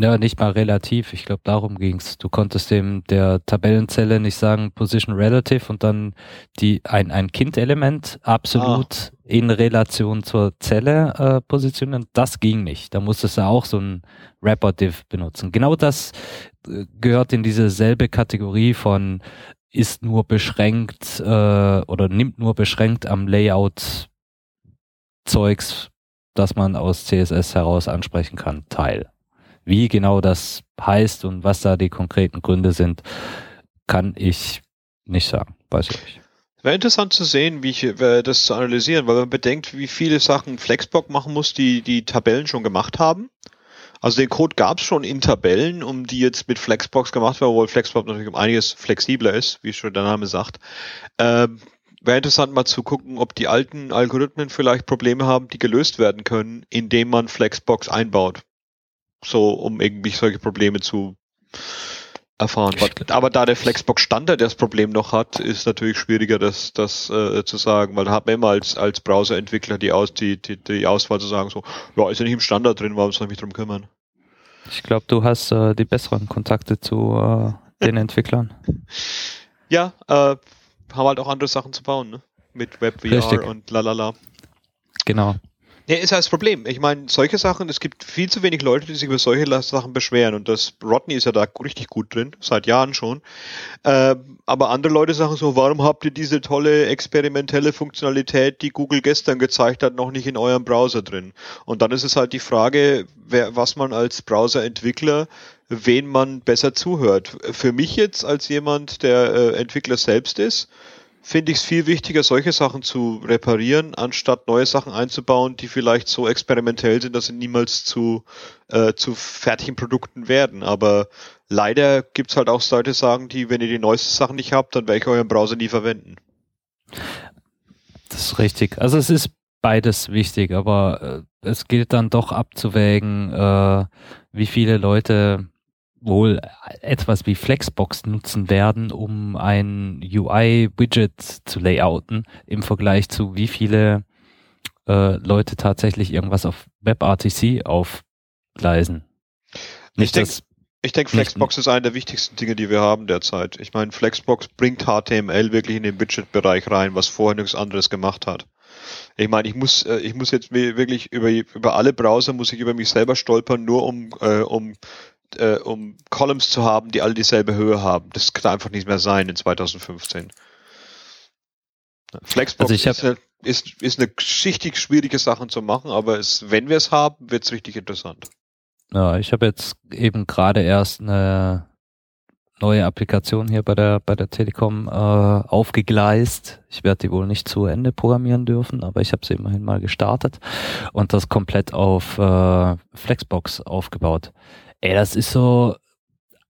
Ja, nicht mal relativ. Ich glaube, darum ging's. Du konntest dem der Tabellenzelle nicht sagen Position Relative und dann die ein, ein Kind-Element absolut ah. in Relation zur Zelle äh, positionieren. Das ging nicht. Da musstest du auch so ein Wrapper-Div benutzen. Genau das äh, gehört in diese selbe Kategorie von ist nur beschränkt äh, oder nimmt nur beschränkt am Layout Zeugs, das man aus CSS heraus ansprechen kann, teil. Wie genau das heißt und was da die konkreten Gründe sind, kann ich nicht sagen. Weiß ich nicht. Wäre interessant zu sehen, wie ich äh, das zu analysieren, weil man bedenkt, wie viele Sachen Flexbox machen muss, die die Tabellen schon gemacht haben. Also den Code gab es schon in Tabellen, um die jetzt mit Flexbox gemacht werden, obwohl Flexbox natürlich um einiges flexibler ist, wie schon der Name sagt. Ähm, Wäre interessant mal zu gucken, ob die alten Algorithmen vielleicht Probleme haben, die gelöst werden können, indem man Flexbox einbaut so um irgendwie solche Probleme zu erfahren. Aber da der Flexbox Standard das Problem noch hat, ist natürlich schwieriger, das, das äh, zu sagen, weil da hat man immer als, als Browserentwickler die, Aus, die, die, die Auswahl zu sagen, so, ja, ist ja nicht im Standard drin, warum soll ich mich drum kümmern? Ich glaube, du hast äh, die besseren Kontakte zu äh, den Entwicklern. Ja, äh, haben halt auch andere Sachen zu bauen, ne? Mit WebVR Richtig. und lalala. Genau. Ja, ist halt das Problem. Ich meine, solche Sachen, es gibt viel zu wenig Leute, die sich über solche Sachen beschweren. Und das Rodney ist ja da richtig gut drin, seit Jahren schon. Äh, aber andere Leute sagen so, warum habt ihr diese tolle experimentelle Funktionalität, die Google gestern gezeigt hat, noch nicht in eurem Browser drin? Und dann ist es halt die Frage, wer, was man als Browserentwickler wen man besser zuhört. Für mich jetzt als jemand, der äh, Entwickler selbst ist, finde ich es viel wichtiger, solche Sachen zu reparieren, anstatt neue Sachen einzubauen, die vielleicht so experimentell sind, dass sie niemals zu, äh, zu fertigen Produkten werden. Aber leider gibt es halt auch Leute, die sagen, die, wenn ihr die neuesten Sachen nicht habt, dann werde ich euren Browser nie verwenden. Das ist richtig. Also es ist beides wichtig, aber äh, es gilt dann doch abzuwägen, äh, wie viele Leute wohl etwas wie Flexbox nutzen werden, um ein UI-Widget zu layouten, im Vergleich zu wie viele äh, Leute tatsächlich irgendwas auf WebRTC aufgleisen. Nicht, ich denke, ich denke, Flexbox ist eine der wichtigsten Dinge, die wir haben derzeit. Ich meine, Flexbox bringt HTML wirklich in den Widget-Bereich rein, was vorher nichts anderes gemacht hat. Ich meine, ich muss, äh, ich muss jetzt wirklich über, über alle Browser muss ich über mich selber stolpern, nur um, äh, um äh, um Columns zu haben, die alle dieselbe Höhe haben. Das kann einfach nicht mehr sein in 2015. Flexbox also ist, eine, ist, ist eine richtig schwierige Sache zu machen, aber es, wenn wir es haben, wird es richtig interessant. Ja, ich habe jetzt eben gerade erst eine neue Applikation hier bei der bei der Telekom äh, aufgegleist. Ich werde die wohl nicht zu Ende programmieren dürfen, aber ich habe sie immerhin mal gestartet und das komplett auf äh, Flexbox aufgebaut. Ey, das ist so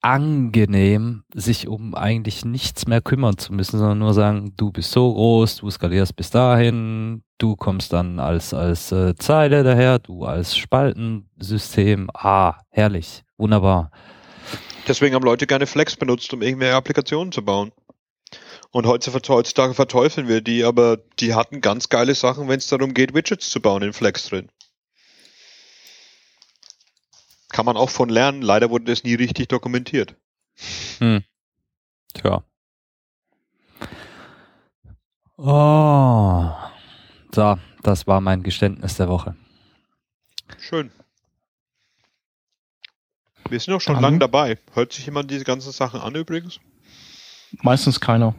angenehm, sich um eigentlich nichts mehr kümmern zu müssen, sondern nur sagen, du bist so groß, du skalierst bis dahin, du kommst dann als, als äh, Zeile daher, du als Spaltensystem. Ah, herrlich, wunderbar. Deswegen haben Leute gerne Flex benutzt, um irgendwelche Applikationen zu bauen. Und heutzutage verteufeln wir die, aber die hatten ganz geile Sachen, wenn es darum geht, Widgets zu bauen in Flex drin. Kann man auch von lernen. Leider wurde das nie richtig dokumentiert. Hm. Tja. Oh. So, das war mein Geständnis der Woche. Schön. Wir sind doch schon lange dabei. Hört sich jemand diese ganzen Sachen an übrigens? Meistens keiner.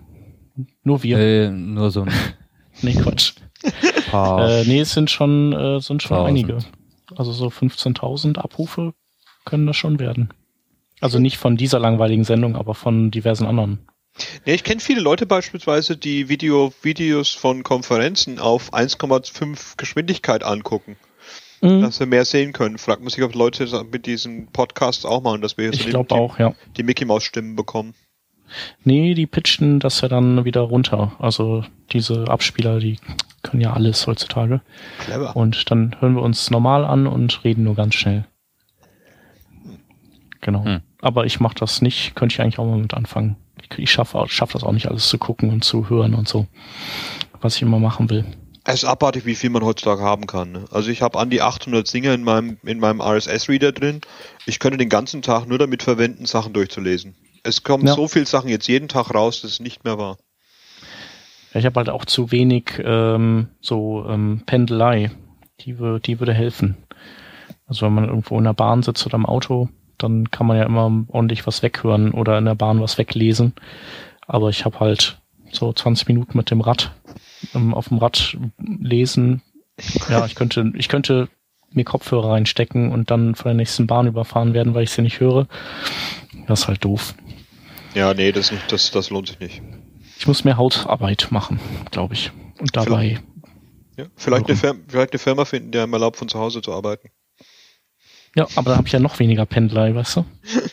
Nur wir. Äh, nur so ein Nee, Quatsch. paar. Äh, nee, es sind schon, äh, sind schon Tausend. einige. Also so 15.000 Abrufe können das schon werden. Also nicht von dieser langweiligen Sendung, aber von diversen anderen. Ja, ich kenne viele Leute beispielsweise, die Video, Videos von Konferenzen auf 1,5 Geschwindigkeit angucken, Mhm. dass wir mehr sehen können. Fragt man sich, ob Leute mit diesen Podcasts auch machen, dass wir hier Ich so die, auch, ja. die Mickey Maus Stimmen bekommen. Nee, die pitchen das ja dann wieder runter. Also diese Abspieler, die können ja alles heutzutage. Clever. Und dann hören wir uns normal an und reden nur ganz schnell. Genau. Hm. Aber ich mache das nicht, könnte ich eigentlich auch mal mit anfangen. Ich, ich schaffe schaff das auch nicht alles zu gucken und zu hören und so, was ich immer machen will. Es ist abartig, wie viel man heutzutage haben kann. ne? Also ich habe an die 800 Singer in meinem, in meinem RSS-Reader drin. Ich könnte den ganzen Tag nur damit verwenden, Sachen durchzulesen. Es kommen Ja. so viele Sachen jetzt jeden Tag raus, dass es nicht mehr war. Ja, ich habe halt auch zu wenig ähm, so ähm, Pendelei. Die, die würde helfen. Also wenn man irgendwo in der Bahn sitzt oder im Auto, dann kann man ja immer ordentlich was weghören oder in der Bahn was weglesen. Aber ich habe halt so 20 Minuten mit dem Rad ähm, auf dem Rad lesen. Ja, ich könnte, ich könnte mir Kopfhörer reinstecken und dann von der nächsten Bahn überfahren werden, weil ich sie nicht höre. Das ist halt doof. Ja, nee, das, nicht, das, das lohnt sich nicht. Ich muss mehr Hautarbeit machen, glaube ich. Und dabei Ja, vielleicht, eine? Firma, vielleicht eine Firma finden, die einem erlaubt, von zu Hause zu arbeiten. Ja, aber da habe ich ja noch weniger Pendler, weißt du?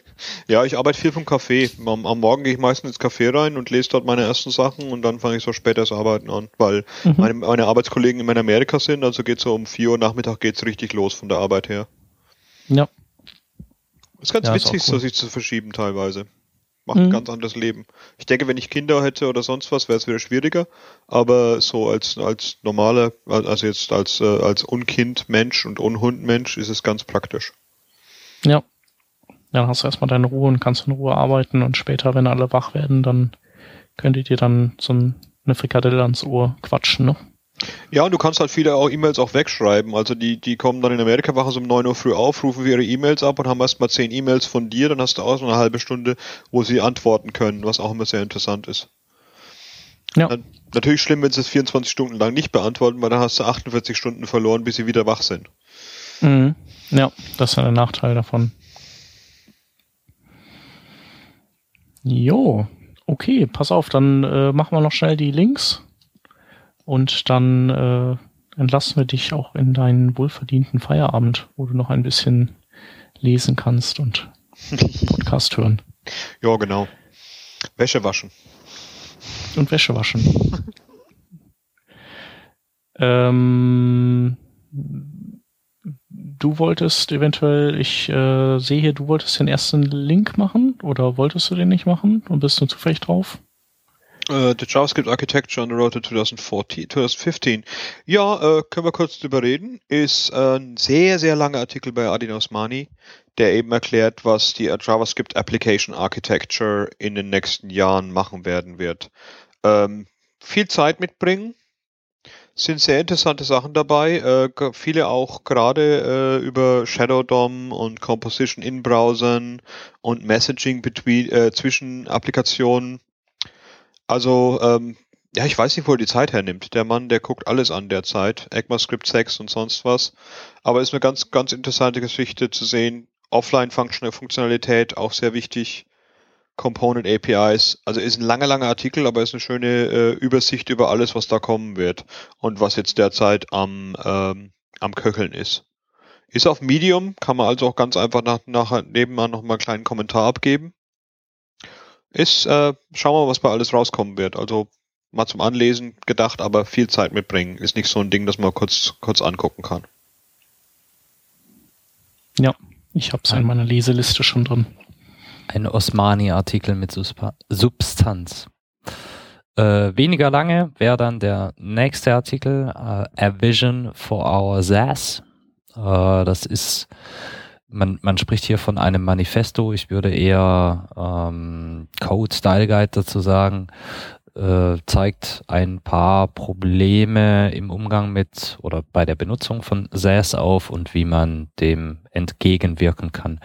Ja, ich arbeite viel vom Café. Am, am Morgen gehe ich meistens ins Café rein und lese dort meine ersten Sachen und dann fange ich so später das Arbeiten an, weil Mhm. meine, meine Arbeitskollegen immer in Amerika sind, also geht so um 4 Uhr Nachmittag geht's richtig los von der Arbeit her. Ja, Ist ganz Ja, ist witzig, auch cool. so sich zu verschieben teilweise. Macht Mhm. ein ganz anderes Leben. Ich denke, wenn ich Kinder hätte oder sonst was, wäre es wieder schwieriger. Aber so als, als normaler, also jetzt als, äh, als Unkind Mensch und Unhund Mensch ist es ganz praktisch. ja. Dann hast du erstmal deine Ruhe und kannst in Ruhe arbeiten und später, wenn alle wach werden, dann könnt ihr dir dann so ein, eine Frikadelle ans Ohr quatschen, ne? Ja, und du kannst halt viele auch E-Mails auch wegschreiben. Also die, die kommen dann in Amerika, wachen so um 9 Uhr früh auf, rufen ihre E-Mails ab und haben erstmal 10 E-Mails von dir, dann hast du auch so eine halbe Stunde, wo sie antworten können, was auch immer sehr interessant ist. Ja. Na- Natürlich schlimm, wenn sie es 24 Stunden lang nicht beantworten, weil dann hast du 48 Stunden verloren, bis sie wieder wach sind. Mhm. Ja, das ist ja der Nachteil davon. Jo, okay, pass auf, dann äh, machen wir noch schnell die Links und dann äh, entlassen wir dich auch in deinen wohlverdienten Feierabend, wo du noch ein bisschen lesen kannst und Podcast hören Ja, genau. Wäsche waschen. und Wäsche waschen. ähm, du wolltest eventuell, ich äh, sehe hier, du wolltest den ersten Link machen oder wolltest du den nicht machen und bist du zufällig drauf? Äh, the JavaScript Architecture on the Road to 2014, 2015. Ja, äh, können wir kurz drüber reden. Ist äh, ein sehr, sehr langer Artikel bei Adin Osmani, der eben erklärt, was die JavaScript Application Architecture in den nächsten Jahren machen werden wird. Ähm, viel Zeit mitbringen. Sind sehr interessante Sachen dabei. Viele auch gerade über Shadow DOM und Composition in Browsern und Messaging between, zwischen Applikationen. Also, ähm, ja, ich weiß nicht, wo er die Zeit hernimmt. Der Mann, der guckt alles an derzeit. ECMAScript 6 und sonst was. Aber ist eine ganz, ganz interessante Geschichte zu sehen. Offline-Funktionalität, auch sehr wichtig. Component APIs. Also ist ein langer, langer Artikel, aber ist eine schöne äh, Übersicht über alles, was da kommen wird und was jetzt derzeit am, ähm, am Köcheln ist. Ist auf Medium, kann man also auch ganz einfach nach, nachher nebenan noch mal einen kleinen Kommentar abgeben. Ist, äh, schauen wir mal, was bei alles rauskommen wird. Also mal zum Anlesen gedacht, aber viel Zeit mitbringen. Ist nicht so ein Ding, das man kurz, kurz angucken kann. Ja, ich habe es in meiner Leseliste schon drin. Ein Osmani-Artikel mit Suspa Substanz. Äh, weniger lange wäre dann der nächste Artikel, äh, A Vision for Our SaaS. Äh, das ist man, man spricht hier von einem Manifesto. Ich würde eher ähm, Code Style Guide dazu sagen. Äh, zeigt ein paar Probleme im Umgang mit oder bei der Benutzung von SAS auf und wie man dem entgegenwirken kann.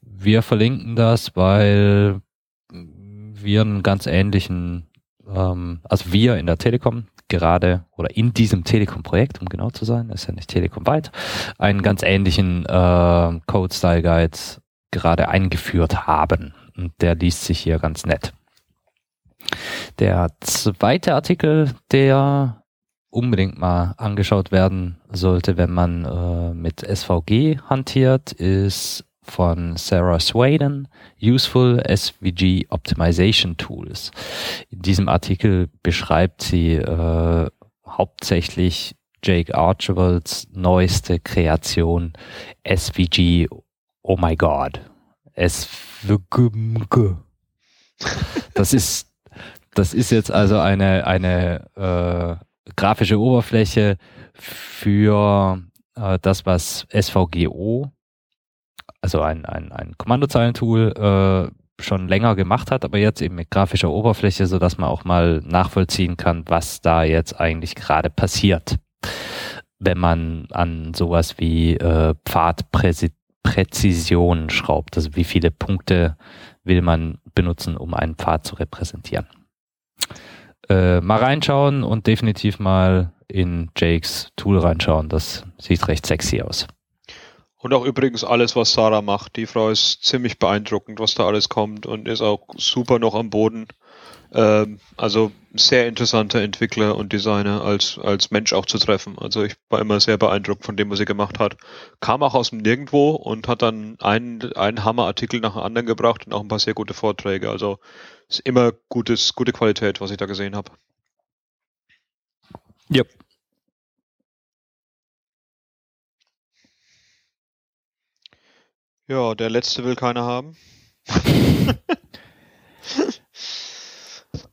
Wir verlinken das, weil wir einen ganz ähnlichen, ähm, also wir in der Telekom gerade oder in diesem Telekom-Projekt, um genau zu sein, ist ja nicht Telekom weit, einen ganz ähnlichen äh, Code-Style-Guide gerade eingeführt haben. Und der liest sich hier ganz nett. Der zweite Artikel, der unbedingt mal angeschaut werden sollte, wenn man äh, mit SVG hantiert, ist von Sarah Swaden, Useful SVG Optimization Tools. In diesem Artikel beschreibt sie äh, hauptsächlich Jake Archibalds neueste Kreation SVG Oh my God. SVG. Das ist, das ist jetzt also eine, eine äh, grafische Oberfläche für äh, das, was SVGO also ein, ein, ein Kommandozeilentool äh, schon länger gemacht hat, aber jetzt eben mit grafischer Oberfläche, so dass man auch mal nachvollziehen kann, was da jetzt eigentlich gerade passiert, wenn man an sowas wie äh, Pfadpräzision schraubt. Also wie viele Punkte will man benutzen, um einen Pfad zu repräsentieren. Äh, mal reinschauen und definitiv mal in Jakes Tool reinschauen. Das sieht recht sexy aus. Und auch übrigens alles, was Sarah macht. Die Frau ist ziemlich beeindruckend, was da alles kommt und ist auch super noch am Boden. Ähm, also sehr interessanter Entwickler und Designer als, als Mensch auch zu treffen. Also ich war immer sehr beeindruckt von dem, was sie gemacht hat. Kam auch aus dem Nirgendwo und hat dann einen, einen Hammerartikel nach dem anderen gebracht und auch ein paar sehr gute Vorträge. Also ist immer gutes, gute Qualität, was ich da gesehen habe. Yep. Ja, der letzte will keiner haben.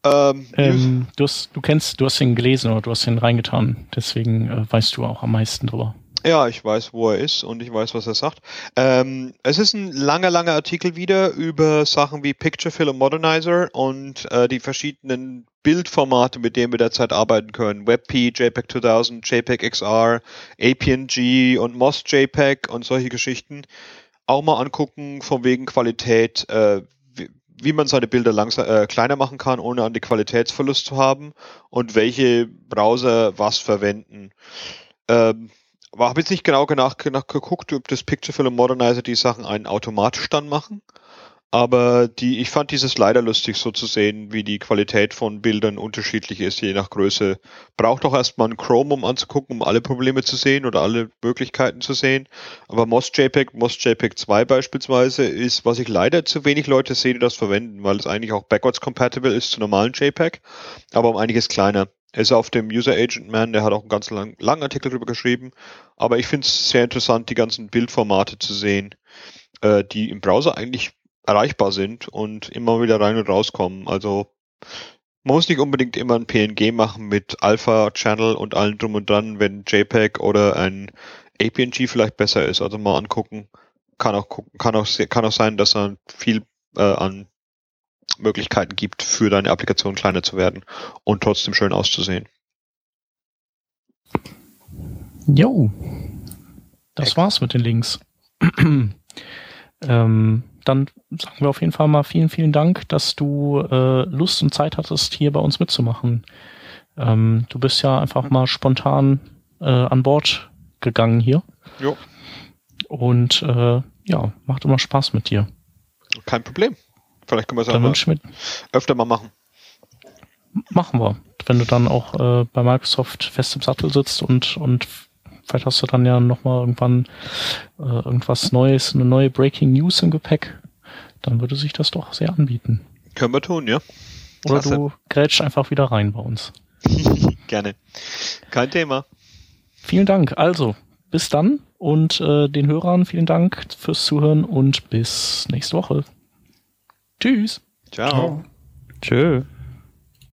ähm, ähm, du, hast, du kennst, du hast ihn gelesen oder du hast ihn reingetan, deswegen äh, weißt du auch am meisten drüber. Ja, ich weiß, wo er ist und ich weiß, was er sagt. Ähm, es ist ein langer, langer Artikel wieder über Sachen wie Picture Fill und Modernizer und äh, die verschiedenen Bildformate, mit denen wir derzeit arbeiten können. WebP, JPEG 2000, JPEG XR, APNG und MOS JPEG und solche Geschichten auch mal angucken, von wegen Qualität, äh, wie, wie, man seine Bilder langsam, äh, kleiner machen kann, ohne an die Qualitätsverlust zu haben und welche Browser was verwenden. Ähm, habe jetzt nicht genau nach, nach geguckt, ob das Picture Fill und Modernizer die Sachen einen automatisch dann machen. Aber die, ich fand dieses leider lustig, so zu sehen, wie die Qualität von Bildern unterschiedlich ist, je nach Größe. Braucht auch erstmal einen Chrome, um anzugucken, um alle Probleme zu sehen oder alle Möglichkeiten zu sehen. Aber MOS JPEG, MOS JPEG 2 beispielsweise, ist, was ich leider zu wenig Leute sehe, die das verwenden, weil es eigentlich auch backwards compatible ist zu normalen JPEG, aber um einiges kleiner. Er ist auf dem User Agent Man, der hat auch einen ganz lang, langen Artikel darüber geschrieben. Aber ich finde es sehr interessant, die ganzen Bildformate zu sehen, äh, die im Browser eigentlich erreichbar sind und immer wieder rein und rauskommen. Also man muss nicht unbedingt immer ein PNG machen mit Alpha-Channel und allen drum und dran, wenn JPEG oder ein APNG vielleicht besser ist. Also mal angucken. Kann auch gucken, kann auch, kann auch sein, dass er viel äh, an Möglichkeiten gibt, für deine Applikation kleiner zu werden und trotzdem schön auszusehen. Jo, das war's mit den Links. ähm, dann sagen wir auf jeden Fall mal vielen, vielen Dank, dass du äh, Lust und Zeit hattest, hier bei uns mitzumachen. Ähm, du bist ja einfach mal spontan äh, an Bord gegangen hier. Jo. Und äh, ja, macht immer Spaß mit dir. Kein Problem. Vielleicht können wir es ja öfter mal machen. Machen wir. Wenn du dann auch äh, bei Microsoft fest im Sattel sitzt und, und Vielleicht hast du dann ja nochmal irgendwann äh, irgendwas Neues, eine neue Breaking News im Gepäck. Dann würde sich das doch sehr anbieten. Können wir tun, ja. Oder Klasse. du grätschst einfach wieder rein bei uns. Gerne. Kein Thema. Vielen Dank. Also, bis dann und äh, den Hörern vielen Dank fürs Zuhören und bis nächste Woche. Tschüss. Ciao. Ciao. Tschö.